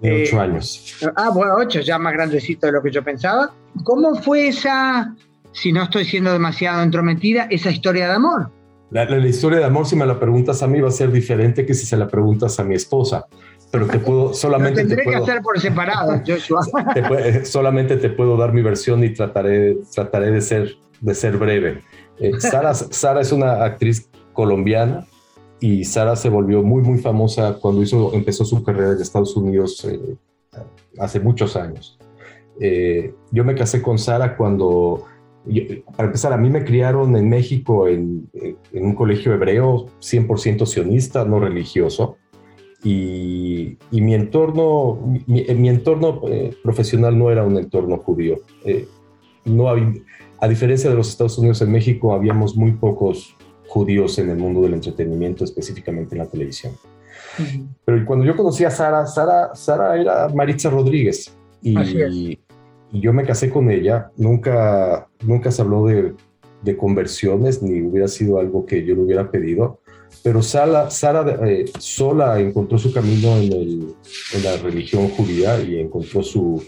[SPEAKER 10] De ocho eh, años.
[SPEAKER 2] Ah, bueno, ocho, ya más grandecito de lo que yo pensaba. ¿Cómo fue esa, si no estoy siendo demasiado entrometida, esa historia de amor?
[SPEAKER 10] La, la, la, historia de amor, si me la preguntas a mí, va a ser diferente que si se la preguntas a mi esposa. Pero te puedo, (laughs) solamente.
[SPEAKER 2] Lo tendré
[SPEAKER 10] te puedo,
[SPEAKER 2] que hacer por separado, (laughs) Joshua.
[SPEAKER 10] Te puede, solamente te puedo dar mi versión y trataré, trataré de, ser, de ser breve. Eh, Sara, Sara es una actriz colombiana y Sara se volvió muy, muy famosa cuando hizo, empezó su carrera en Estados Unidos eh, hace muchos años. Eh, yo me casé con Sara cuando, yo, para empezar, a mí me criaron en México en, en un colegio hebreo 100% sionista, no religioso. Y, y, mi entorno, mi, entorno eh, profesional no era un entorno judío. No había, a diferencia de los Estados Unidos, en México habíamos muy pocos judíos en el mundo del entretenimiento, específicamente en la televisión. Uh -huh. Pero cuando yo conocí a Sara, Sara, Sara era Maritza Rodríguez y, y, yo me casé con ella. Nunca, nunca se habló de, de, conversiones ni hubiera sido algo que yo le hubiera pedido. Pero Sara, Sara eh, sola encontró su camino en, el, en, la religión judía y encontró su,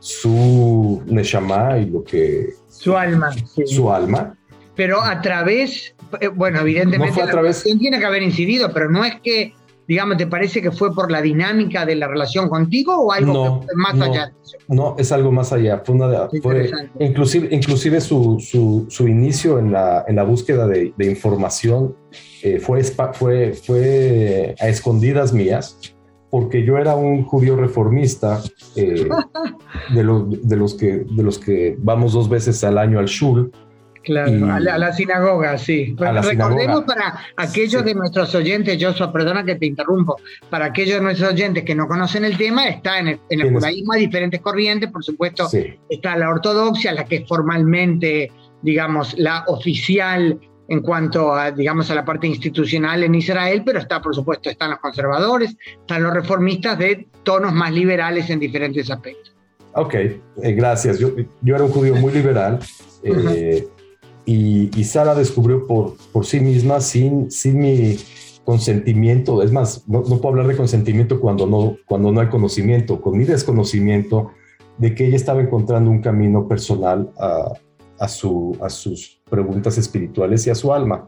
[SPEAKER 10] su neshama y lo que...
[SPEAKER 2] Su alma.
[SPEAKER 10] Sí. Su alma.
[SPEAKER 2] Pero a través, eh, bueno, evidentemente
[SPEAKER 10] no a través...
[SPEAKER 2] tiene que haber incidido, pero no es que, digamos, ¿te parece que fue por la dinámica de la relación contigo o algo
[SPEAKER 10] no,
[SPEAKER 2] más
[SPEAKER 10] no,
[SPEAKER 2] allá?
[SPEAKER 10] No, es algo más allá. Fue una de, fue, inclusive, inclusive su, su, su, inicio en la, en la búsqueda de, de información eh, fue, fue, fue a escondidas mías porque yo era un judío reformista eh, (laughs) de, los, de, los que, de los que vamos dos veces al año al shul.
[SPEAKER 2] Claro, y, a, la, a, la, sinagoga, sí.
[SPEAKER 10] A la
[SPEAKER 2] Recordemos
[SPEAKER 10] sinagoga.
[SPEAKER 2] para aquellos sí. de nuestros oyentes, Joshua, perdona que te interrumpo, para aquellos de nuestros oyentes que no conocen el tema, está en el, en el judaísmo hay diferentes corrientes, por supuesto,
[SPEAKER 10] sí.
[SPEAKER 2] está la ortodoxia, la que es formalmente, digamos, la oficial en cuanto a, digamos, a la parte institucional en Israel, pero está, por supuesto, están los conservadores, están los reformistas de tonos más liberales en diferentes aspectos.
[SPEAKER 10] Ok, eh, gracias. Yo, yo, era un judío muy liberal eh, uh -huh. y, y, Sara descubrió por, por sí misma, sin, sin mi consentimiento, es más, no, no, puedo hablar de consentimiento cuando no, cuando no hay conocimiento, con mi desconocimiento de que ella estaba encontrando un camino personal a, a, su, a sus preguntas espirituales y a su alma.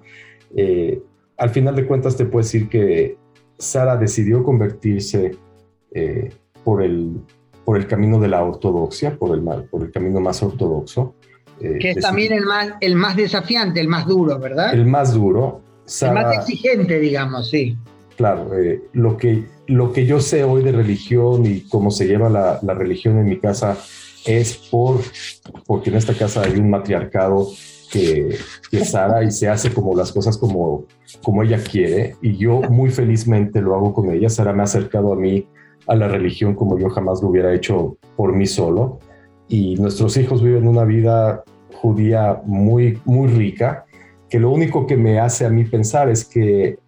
[SPEAKER 10] Eh, al final de cuentas te puedo decir que Sara decidió convertirse eh, por, el, por el camino de la ortodoxia, por el, por el camino más ortodoxo.
[SPEAKER 2] Eh, que es decidió, también el más, el más desafiante, el más duro, ¿verdad?
[SPEAKER 10] El más duro.
[SPEAKER 2] Sara, el más exigente, digamos, sí.
[SPEAKER 10] Claro, eh, lo, que, lo que yo sé hoy de religión y cómo se lleva la, la religión en mi casa es por, porque en esta casa hay un matriarcado que, que, Sara y se hace como las cosas como, como ella quiere y yo muy felizmente lo hago con ella. Sara me ha acercado a mí a la religión como yo jamás lo hubiera hecho por mí solo y nuestros hijos viven una vida judía muy, muy rica que lo único que me hace a mí pensar es que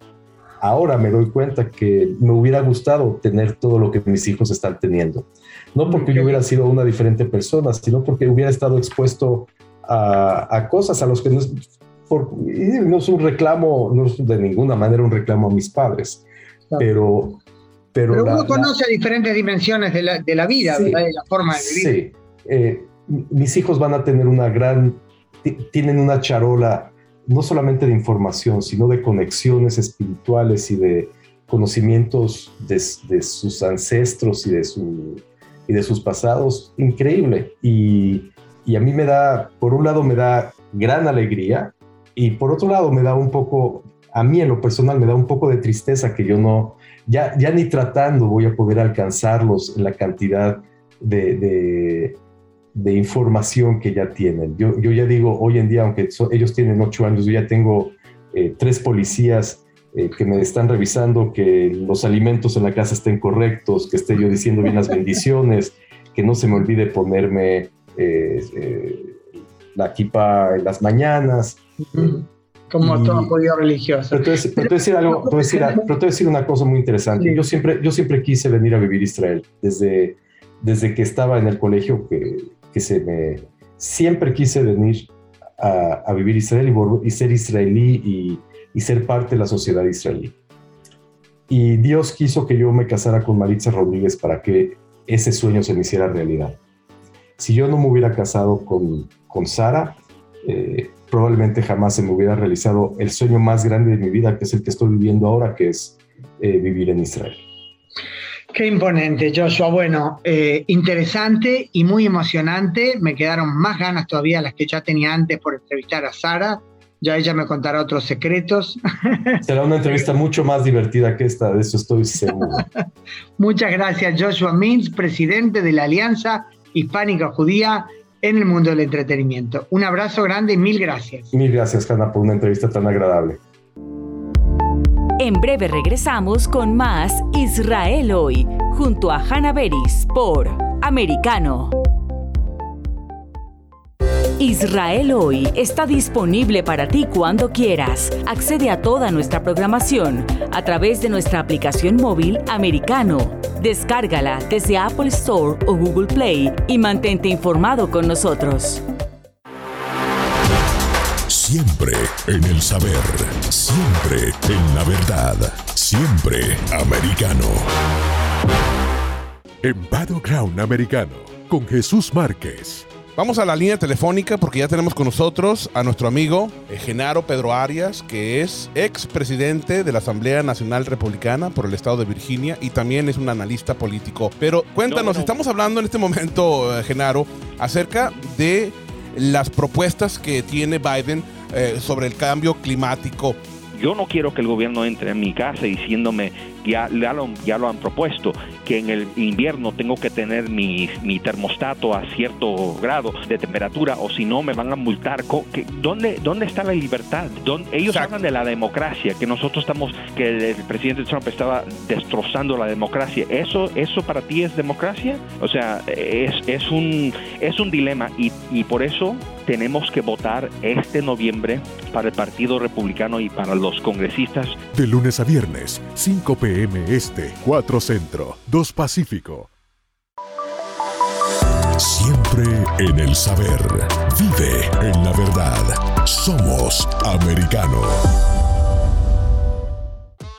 [SPEAKER 10] ahora me doy cuenta que me hubiera gustado tener todo lo que mis hijos están teniendo. No porque yo hubiera sido una diferente persona, sino porque hubiera estado expuesto a, cosas a los que no es, no es un reclamo, no es de ninguna manera un reclamo a mis padres, pero...
[SPEAKER 2] Pero, uno conoce diferentes dimensiones de la, de la vida, de la forma de
[SPEAKER 10] vivir. Sí, eh, mis hijos van a tener una gran, tienen una charola no solamente de información, sino de conexiones espirituales y de conocimientos de, sus ancestros y de, su, y de sus pasados, increíble. Y, a mí me da, por un lado me da gran alegría y por otro lado me da un poco, a mí en lo personal me da un poco de tristeza que yo no, ya, ya ni tratando voy a poder alcanzarlos en la cantidad de información que ya tienen. Yo, yo ya digo, hoy en día, aunque ellos tienen ocho años, yo ya tengo eh, tres policías eh, que me están revisando que los alimentos en la casa estén correctos, que esté yo diciendo bien las bendiciones, que no se me olvide ponerme eh, la equipa en las mañanas.
[SPEAKER 2] Como todo judío religioso.
[SPEAKER 10] Pero te voy a decir, algo, te voy a decir, una cosa muy interesante. Yo, siempre, yo siempre quise venir a vivir Israel. Desde, desde que estaba en el colegio, que que se me... Siempre quise venir a, vivir Israel y, ser israelí y, ser parte de la sociedad israelí. Y Dios quiso que yo me casara con Maritza Rodríguez para que ese sueño se me hiciera realidad. Si yo no me hubiera casado con, con Sara, eh, probablemente jamás se me hubiera realizado el sueño más grande de mi vida, que es el que estoy viviendo ahora, que es eh, vivir en Israel.
[SPEAKER 2] Qué imponente, Joshua. Bueno, eh, interesante y muy emocionante. Me quedaron más ganas todavía las que ya tenía antes por entrevistar a Sara. Ya ella me contará otros secretos. (laughs)
[SPEAKER 10] Será una entrevista mucho más divertida que esta, de eso estoy seguro. (laughs)
[SPEAKER 2] Muchas gracias, Joshua Mintz, presidente de la Alianza Hispánica Judía en el mundo del entretenimiento. Un abrazo grande y mil gracias.
[SPEAKER 10] Mil gracias, Hanna, por una entrevista tan agradable.
[SPEAKER 1] En breve regresamos con más Israel hoy, junto a Hannah Beris por Americano. Israel hoy está disponible para ti cuando quieras. Accede a toda nuestra programación a través de nuestra aplicación móvil Americano. Descárgala desde Apple Store o Google Play y mantente informado con nosotros.
[SPEAKER 5] Siempre en el saber, siempre en la verdad, siempre americano. En Battleground Americano, con Jesús Márquez.
[SPEAKER 15] Vamos a la línea telefónica porque ya tenemos con nosotros a nuestro amigo eh, Genaro Pedro Arias, que es ex presidente de la Asamblea Nacional Republicana por el estado de Virginia y también es un analista político. Pero cuéntanos, estamos hablando en este momento, eh, Genaro, acerca de las propuestas que tiene Biden eh, sobre el cambio climático.
[SPEAKER 16] Yo no quiero que el gobierno entre en mi casa diciéndome ya, ya, lo, ya lo han propuesto, que en el invierno tengo que tener mi, mi termostato a cierto grado de temperatura o si no me van a multar. ¿Dónde, dónde está la libertad? Ellos hablan de la democracia, que nosotros estamos, que el presidente Trump estaba destrozando la democracia. ¿Eso, eso para ti es democracia? O sea, es, es, un, es un dilema y, y por eso tenemos que votar este noviembre para el Partido Republicano y para los congresistas.
[SPEAKER 5] De lunes a viernes, 5 p este, 4 Centro, 2 Pacífico. Siempre en el saber. Vive en la verdad. Somos americano.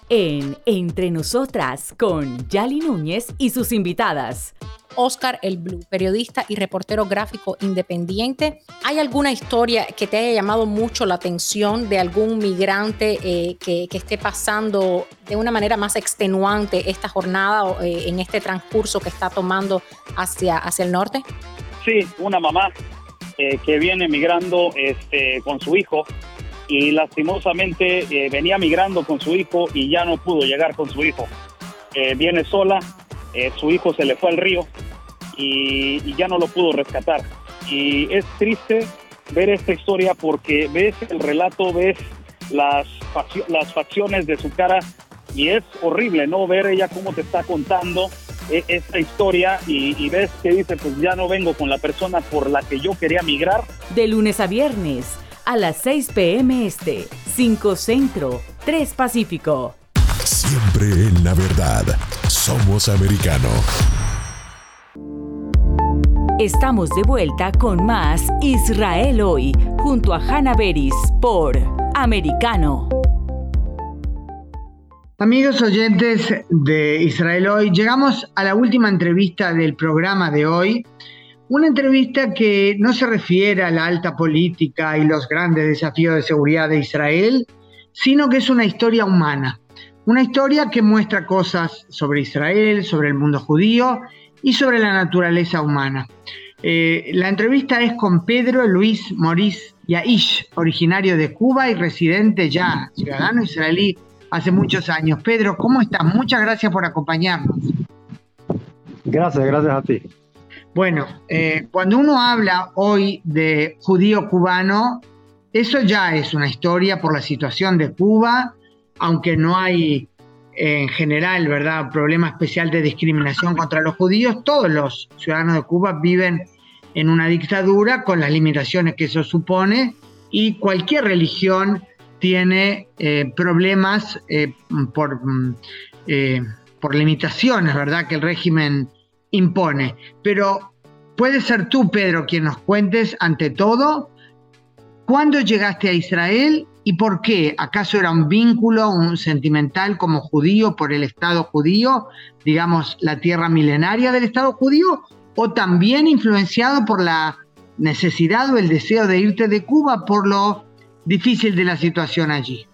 [SPEAKER 1] En Entre Nosotras con Yali Núñez y sus invitadas.
[SPEAKER 17] Oscar El Blue, periodista y reportero gráfico independiente. ¿Hay alguna historia que te haya llamado mucho la atención de algún migrante eh, que, esté pasando de una manera más extenuante esta jornada eh, en este transcurso que está tomando hacia, hacia el norte?
[SPEAKER 18] Sí, una mamá eh, que viene migrando este, con su hijo y lastimosamente venía migrando con su hijo y ya no pudo llegar con su hijo eh, viene sola, eh, su hijo se le fue al río y, y ya no lo pudo rescatar. Y es triste ver esta historia porque ves el relato, ves las, las facciones de su cara y es horrible, ¿no? Ver ella cómo te está contando eh, esta historia y, y ves que dice, pues ya no vengo con la persona por la que yo quería migrar.
[SPEAKER 1] De lunes a viernes, a las 6 p.m. Este, 5 Centro, 3 Pacífico.
[SPEAKER 5] Siempre en la verdad. Somos americano.
[SPEAKER 1] Estamos de vuelta con más Israel hoy, junto a Hanna Beris por Americano.
[SPEAKER 2] Amigos oyentes de Israel Hoy, llegamos a la última entrevista del programa de hoy. Una entrevista que no se refiere a la alta política y los grandes desafíos de seguridad de Israel, sino que es una historia humana. Una historia que muestra cosas sobre Israel, sobre el mundo judío y sobre la naturaleza humana. Eh, la entrevista es con Pedro Luis Maurice Yaish, originario de Cuba y residente ya, ciudadano israelí hace muchos años. Pedro, ¿cómo estás? Muchas gracias por acompañarnos.
[SPEAKER 19] Gracias, gracias a ti.
[SPEAKER 2] Bueno, eh, cuando uno habla hoy de judío cubano, eso ya es una historia por la situación de Cuba, aunque no hay en general, ¿verdad?, problema especial de discriminación contra los judíos, todos los ciudadanos de Cuba viven en una dictadura con las limitaciones que eso supone y cualquier religión tiene eh, problemas eh, por, mm, eh, por limitaciones, ¿verdad?, que el régimen impone. Pero puede ser tú, Pedro, quien nos cuentes ante todo cuándo llegaste a Israel y por qué. ¿Acaso era un vínculo, un sentimental como judío por el Estado judío, digamos, la tierra milenaria del Estado judío, o también influenciado por la necesidad o el deseo de irte de Cuba por lo difícil de la situación allí?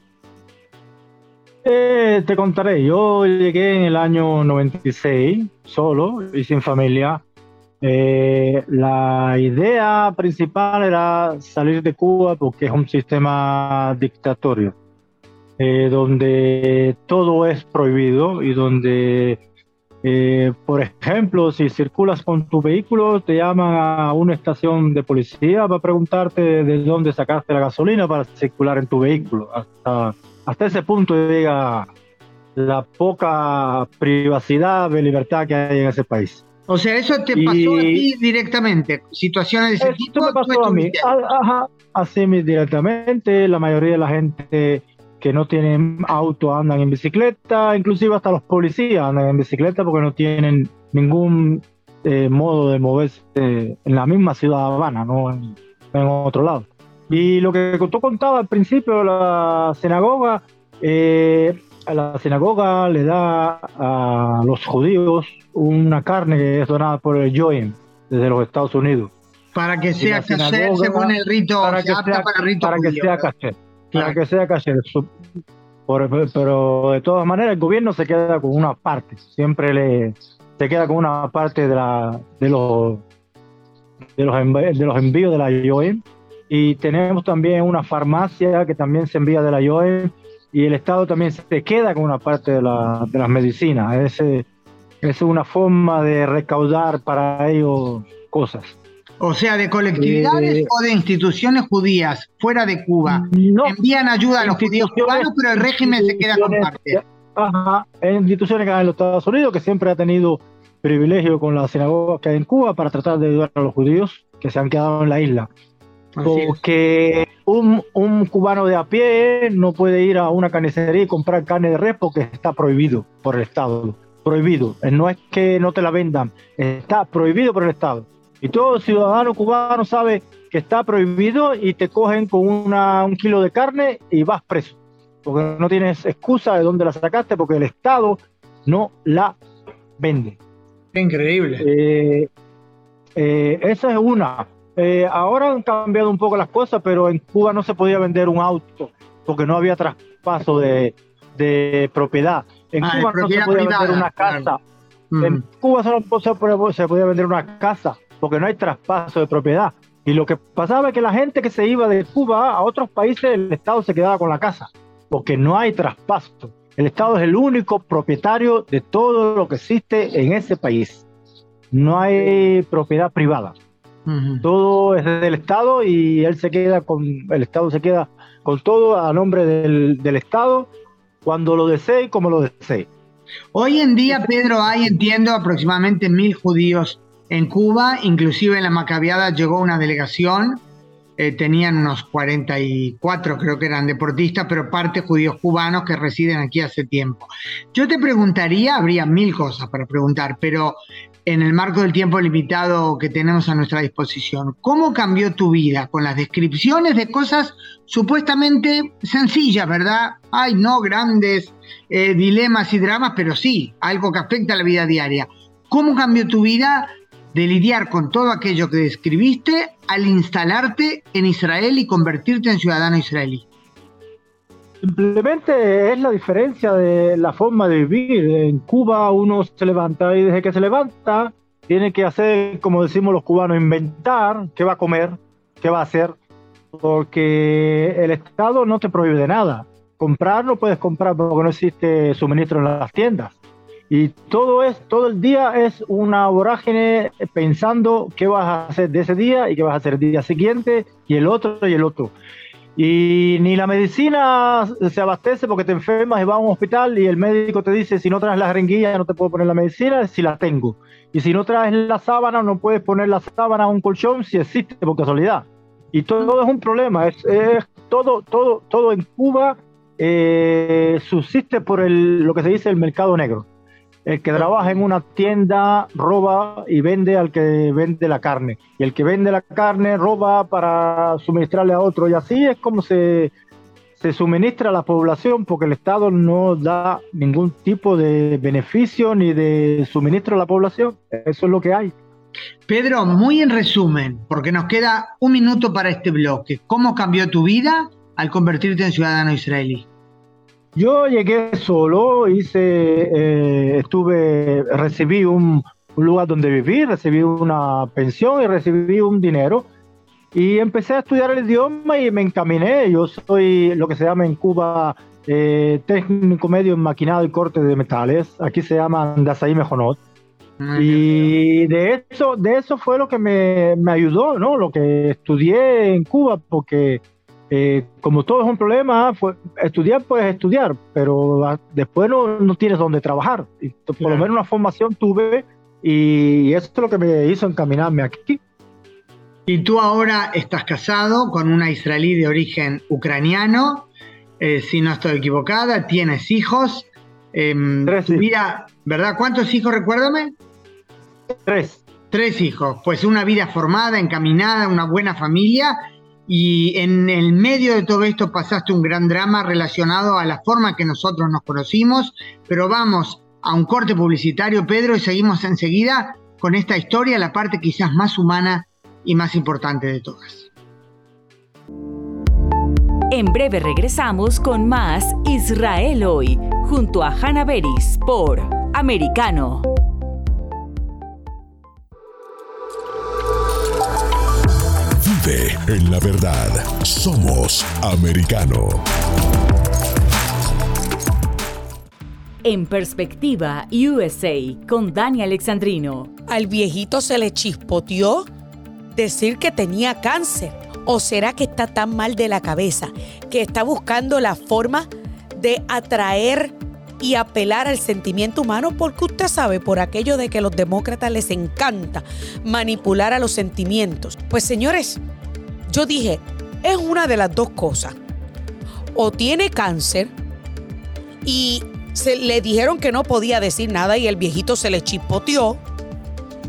[SPEAKER 19] Eh, te contaré, yo llegué en el año 96, solo y sin familia. Eh, la idea principal era salir de Cuba porque es un sistema dictatorio, eh, donde todo es prohibido y donde, eh, por ejemplo, si circulas con tu vehículo, te llaman a una estación de policía para preguntarte de dónde sacaste la gasolina para circular en tu vehículo. Hasta, hasta ese punto llega la poca privacidad de libertad que hay en ese país.
[SPEAKER 2] O sea, eso te
[SPEAKER 19] Y-
[SPEAKER 2] pasó a ti directamente, situaciones de ese tipo.
[SPEAKER 19] me pasó a mí.
[SPEAKER 2] estuviste
[SPEAKER 19] A- Ajá, así directamente. La mayoría de la gente que no tienen auto andan en bicicleta, inclusive hasta los policías andan en bicicleta porque no tienen ningún eh, modo de moverse en la misma ciudad Habana, no en, en otro lado. Y lo que tú contabas al principio, la sinagoga, eh, a la sinagoga le da a los judíos una carne que es donada por el Joim desde los Estados Unidos.
[SPEAKER 2] Para que sea
[SPEAKER 19] sinagoga,
[SPEAKER 2] según el rito,
[SPEAKER 19] para que sea,
[SPEAKER 2] para el rito
[SPEAKER 19] para que sea kasher, para que sea por- pero de todas maneras el gobierno se queda con una parte, siempre le se queda con una parte de la de los de los env- de los envíos de la IOM y tenemos también una farmacia que también se envía de la IOM y el Estado también se queda con una parte de, la- de las medicinas. Ese- es una forma de recaudar para ellos cosas.
[SPEAKER 2] O sea, de colectividades
[SPEAKER 19] Eh,
[SPEAKER 2] o de instituciones judías fuera de Cuba. Envían ayuda a los judíos cubanos, pero el régimen se queda con parte.
[SPEAKER 19] Ajá, instituciones que hay en los Estados Unidos que siempre ha tenido privilegio con las sinagogas que hay en Cuba para tratar de ayudar a los judíos que se han quedado en la isla.
[SPEAKER 2] Así es.
[SPEAKER 19] Un, un cubano de a pie no puede ir a una carnicería y comprar carne de res porque está prohibido por el Estado. Prohibido. No es que no te la vendan, está prohibido por el Estado. Y todo ciudadano cubano sabe que está prohibido y te cogen con una, un kilo de carne y vas preso. Porque no tienes excusa de dónde la sacaste porque el Estado no la vende.
[SPEAKER 2] Increíble.
[SPEAKER 19] Eh, eh, esa es una. Eh, ahora han cambiado un poco las cosas, pero en Cuba no se podía vender un auto porque no había traspaso de, de propiedad. En
[SPEAKER 2] Ah,
[SPEAKER 19] Cuba no se podía
[SPEAKER 2] privada,
[SPEAKER 19] vender una
[SPEAKER 2] claro.
[SPEAKER 19] casa.
[SPEAKER 2] Mm.
[SPEAKER 19] En Cuba solo se podía vender una casa porque no hay traspaso de propiedad. Y lo que pasaba es que la gente que se iba de Cuba a otros países, el Estado se quedaba con la casa porque no hay traspaso. El Estado es el único propietario de todo lo que existe en ese país. No hay propiedad privada. Todo es del Estado y él se queda con, el Estado se queda con todo a nombre del, del Estado cuando lo desee y como lo desee.
[SPEAKER 2] Hoy en día, Pedro, hay, entiendo, aproximadamente mil judíos en Cuba, inclusive en la Macabiada llegó una delegación, eh, tenían unos 44, creo que eran deportistas, pero parte judíos cubanos que residen aquí hace tiempo. Yo te preguntaría, habría mil cosas para preguntar, pero en el marco del tiempo limitado que tenemos a nuestra disposición, ¿cómo cambió tu vida con las descripciones de cosas supuestamente sencillas, verdad? Hay no grandes eh, dilemas y dramas, pero sí, algo que afecta a la vida diaria. ¿Cómo cambió tu vida de lidiar con todo aquello que describiste al instalarte en Israel y convertirte en ciudadano israelí?
[SPEAKER 19] Simplemente es la diferencia de la forma de vivir. En Cuba uno se levanta y desde que se levanta tiene que hacer, como decimos los cubanos, inventar qué va a comer, qué va a hacer, porque el Estado no te prohíbe nada. Comprar no puedes comprar porque no existe suministro en las tiendas. Y todo es, todo el día es una vorágine pensando qué vas a hacer de ese día y qué vas a hacer el día siguiente y el otro y el otro. Y ni la medicina se abastece porque te enfermas y vas a un hospital y el médico te dice si no traes la jeringuilla no te puedo poner la medicina si la tengo. Y si no traes la sábana no puedes poner la sábana a un colchón si existe por casualidad. Y todo es un problema. Es, todo, todo, todo en Cuba eh, subsiste por el, lo que se dice el mercado negro. El que trabaja en una tienda roba y vende al que vende la carne. Y el que vende la carne roba para suministrarle a otro. Y así es como se, se suministra a la población porque el Estado no da ningún tipo de beneficio ni de suministro a la población. Eso es lo que hay.
[SPEAKER 2] Pedro, muy en resumen, porque nos queda un minuto para este bloque. ¿Cómo cambió tu vida al convertirte en ciudadano israelí?
[SPEAKER 19] Yo llegué solo, hice, eh, estuve, recibí un, lugar donde vivir, recibí una pensión y recibí un dinero y empecé a estudiar el idioma y me encaminé. Yo soy lo que se llama en Cuba eh, técnico medio en maquinado y corte de metales. Aquí se llama Andasaí Mejonot. Ah, y de eso, de eso fue lo que me, me ayudó, ¿no? Lo que estudié en Cuba, porque eh, como todo es un problema, fue, estudiar puedes estudiar, pero después no, no tienes dónde trabajar. Y por lo menos una formación tuve y eso es lo que me hizo encaminarme aquí.
[SPEAKER 2] Y tú ahora estás casado con una israelí de origen ucraniano, eh, si no estoy equivocada, tienes hijos. Em, Tres Mira, ¿verdad? ¿Cuántos hijos, recuérdame?
[SPEAKER 19] Tres.
[SPEAKER 2] Tres hijos, pues una vida formada, encaminada, una buena familia y en el medio de todo esto pasaste un gran drama relacionado a la forma que nosotros nos conocimos, pero vamos a un corte publicitario, Pedro, y seguimos enseguida con esta historia, la parte quizás más humana y más importante de todas.
[SPEAKER 1] En breve regresamos con más Israel hoy, junto a Hanna Beris por Americano.
[SPEAKER 5] En la verdad. Somos americano.
[SPEAKER 1] En perspectiva, USA, con Dani Alexandrino.
[SPEAKER 20] Al viejito se le chispoteó decir que tenía cáncer. ¿O será que está tan mal de la cabeza que está buscando la forma de atraer y apelar al sentimiento humano? Porque usted sabe, por aquello de que los demócratas les encanta manipular a los sentimientos. Pues señores, yo dije, es una de las dos cosas. O tiene cáncer y se le dijeron que no podía decir nada y el viejito se le chispoteó.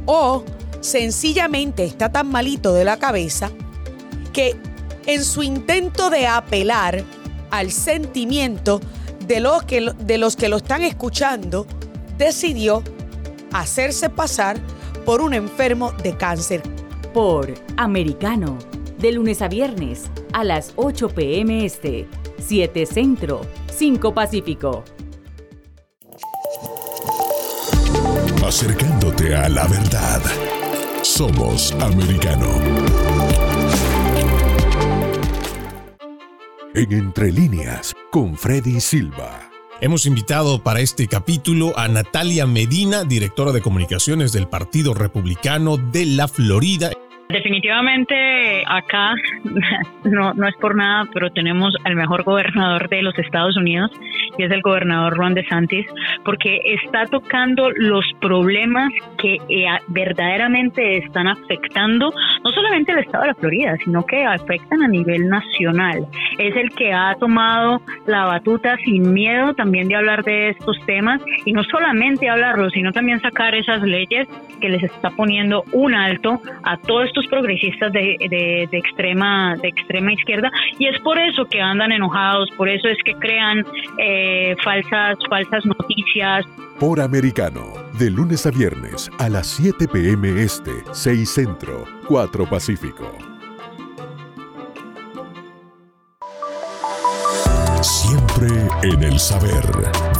[SPEAKER 20] O sencillamente está tan malito de la cabeza que en su intento de apelar al sentimiento de los que, de los, que lo están escuchando, decidió hacerse pasar por un enfermo de cáncer.
[SPEAKER 1] Por americano de lunes a viernes a las 8 pm este, 7 centro, 5 pacífico.
[SPEAKER 5] Acercándote a la verdad. Somos americano. En Entre líneas, con Freddy Silva.
[SPEAKER 8] Hemos invitado para este capítulo a Natalia Medina, directora de comunicaciones del Partido Republicano de la Florida.
[SPEAKER 21] Definitivamente acá (laughs) no, no es por nada, pero tenemos al mejor gobernador de los Estados Unidos y es el gobernador Ron DeSantis, porque está tocando los problemas que eh, verdaderamente están afectando no solamente al estado de la Florida, sino que afectan a nivel nacional. Es el que ha tomado la batuta sin miedo también de hablar de estos temas y no solamente hablarlo, sino también sacar esas leyes que les está poniendo un alto a todos estos progresistas de, de, de, extrema de extrema izquierda y es por eso que andan enojados, por eso es que crean eh, falsas falsas noticias.
[SPEAKER 5] Por Americano, de lunes a viernes a las 7 p.m. Este, 6 Centro, 4 Pacífico. Siempre en el saber.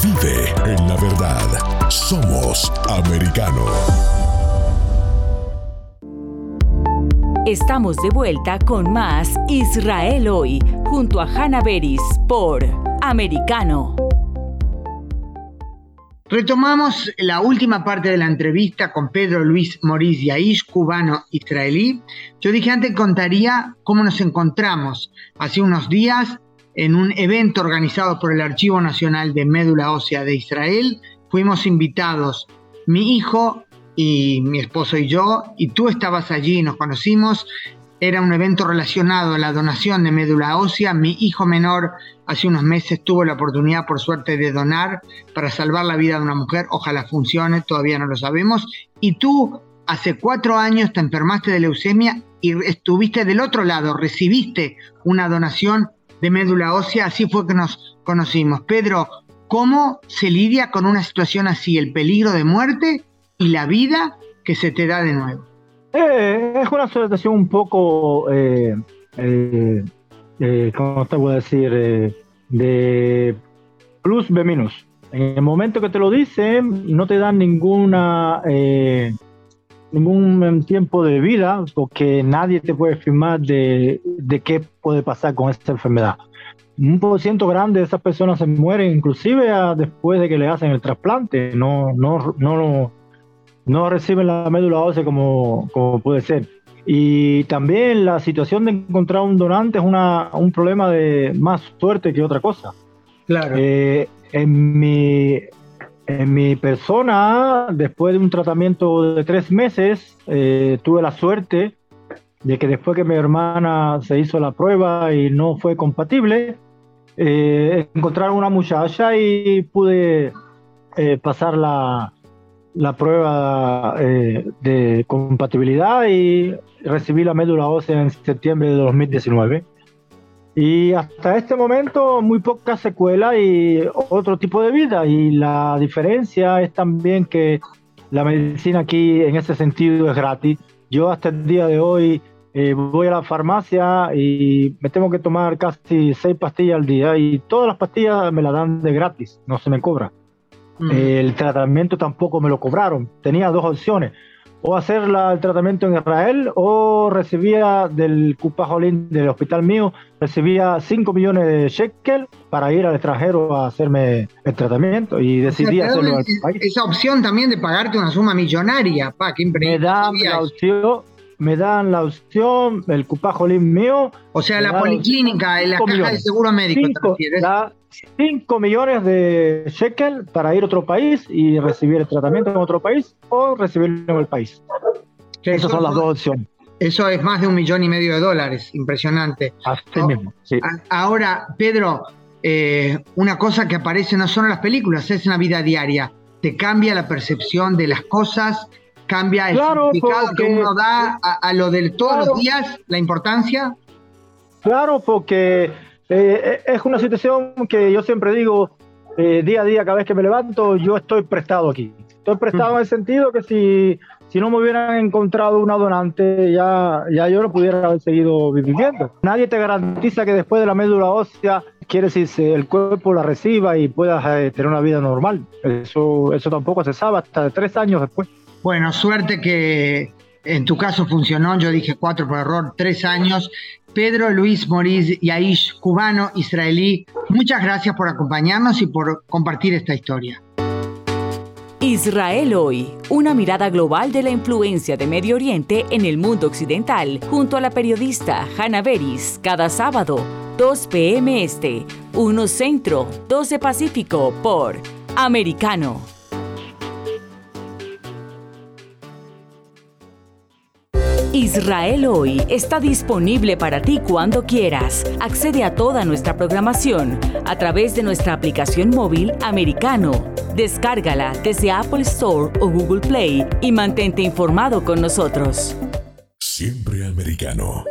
[SPEAKER 5] Vive en la verdad. Somos americano.
[SPEAKER 1] Estamos de vuelta con más Israel hoy, junto a Hanna Beris por Americano.
[SPEAKER 2] Retomamos la última parte de la entrevista con Pedro Luis Moriz Yaish, cubano israelí. Yo dije antes contaría cómo nos encontramos hace unos días en un evento organizado por el Archivo Nacional de Médula Ósea de Israel. Fuimos invitados mi hijo y mi esposo y yo, y tú estabas allí, nos conocimos. Era un evento relacionado a la donación de médula ósea. Mi hijo menor hace unos meses tuvo la oportunidad, por suerte, de donar para salvar la vida de una mujer. Ojalá funcione, todavía no lo sabemos. Y tú, hace cuatro años, te enfermaste de leucemia y estuviste del otro lado, recibiste una donación de médula ósea. Así fue que nos conocimos. Pedro, ¿cómo se lidia con una situación así? ¿El peligro de muerte y la vida que se te da de nuevo?
[SPEAKER 19] Eh, es una situación un poco, eh, eh, eh, ¿cómo te voy a decir? Eh, de plus B minus. En el momento que te lo dicen, no te dan ninguna eh, ningún tiempo de vida porque nadie te puede afirmar de, de qué puede pasar con esta enfermedad. Un por ciento grande de esas personas se mueren inclusive a- después de que le hacen el trasplante. No, no, no, no reciben la médula ósea como, como puede ser. Y también la situación de encontrar un donante es una, un problema de más suerte que otra cosa.
[SPEAKER 2] Claro.
[SPEAKER 19] Eh, en, mi, en mi persona, después de un tratamiento de tres meses, eh, tuve la suerte de que después que mi hermana se hizo la prueba y no fue compatible, eh, encontraron una muchacha y pude pasar la, la prueba eh, de compatibilidad y recibí la médula ósea en septiembre de 2019. Y hasta este momento muy poca secuela y otro tipo de vida. Y la diferencia es también que la medicina aquí en ese sentido es gratis. Yo hasta el día de hoy eh, voy a la farmacia y me tengo que tomar casi seis pastillas al día y todas las pastillas me las dan de gratis, no se me cobra. El tratamiento tampoco me lo cobraron. Tenía dos opciones. O hacer la- el tratamiento en Israel o recibía del Cupajolín del hospital mío, recibía 5 millones de shekel para ir al extranjero a hacerme el tratamiento y decidí
[SPEAKER 2] O sea,
[SPEAKER 19] hacerlo
[SPEAKER 2] dan
[SPEAKER 19] en el país.
[SPEAKER 2] Esa opción también de pagarte una suma millonaria, pa, qué
[SPEAKER 19] Me la opción, me dan la opción, el Cupajolín mío.
[SPEAKER 2] O sea, la policlínica,
[SPEAKER 19] opción,
[SPEAKER 2] la caja de
[SPEAKER 19] millones.
[SPEAKER 2] seguro médico, ¿te
[SPEAKER 19] Cinco,
[SPEAKER 2] refieres?
[SPEAKER 19] da 5 millones de shekel para ir a otro país y recibir el tratamiento en otro país o recibirlo en el país. Esas son las dos opciones.
[SPEAKER 2] Eso es más de un millón y medio de dólares, impresionante.
[SPEAKER 19] Así mismo, sí.
[SPEAKER 2] Ahora, Pedro, eh, una cosa que aparece no solo en las películas, es en la vida diaria. Te cambia la percepción de las cosas, cambia el
[SPEAKER 19] Claro,
[SPEAKER 2] significado que
[SPEAKER 19] porque-
[SPEAKER 2] uno da a, a lo de todos
[SPEAKER 19] Claro.
[SPEAKER 2] los días, la importancia.
[SPEAKER 19] Claro, porque eh, es una situación que yo siempre digo, eh, día a día, cada vez que me levanto, yo estoy prestado aquí. Estoy prestado en el sentido que si, si no me hubieran encontrado una donante, ya, ya yo no pudiera haber seguido viviendo. Nadie te garantiza que después de la médula ósea, quiere decir, el cuerpo la reciba y puedas eh, tener una vida normal. Eso, eso tampoco se sabe hasta tres años después.
[SPEAKER 2] Bueno, suerte que en tu caso funcionó, yo dije cuatro por error, tres años. Pedro Luis Moriz Yaish, cubano, israelí, muchas gracias por acompañarnos y por compartir esta historia.
[SPEAKER 1] Israel hoy, una mirada global de la influencia de Medio Oriente en el mundo occidental, junto a la periodista Hannah Beris, cada sábado, 2 p.m. Este, 1 Centro, 12 Pacífico, por Americano. Israel hoy está disponible para ti cuando quieras. Accede a toda nuestra programación a través de nuestra aplicación móvil americano. Descárgala desde Apple Store o Google Play y mantente informado con nosotros.
[SPEAKER 22] Siempre americano.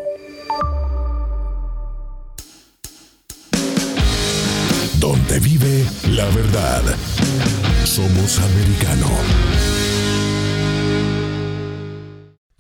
[SPEAKER 22] Donde vive la verdad. Somos americano.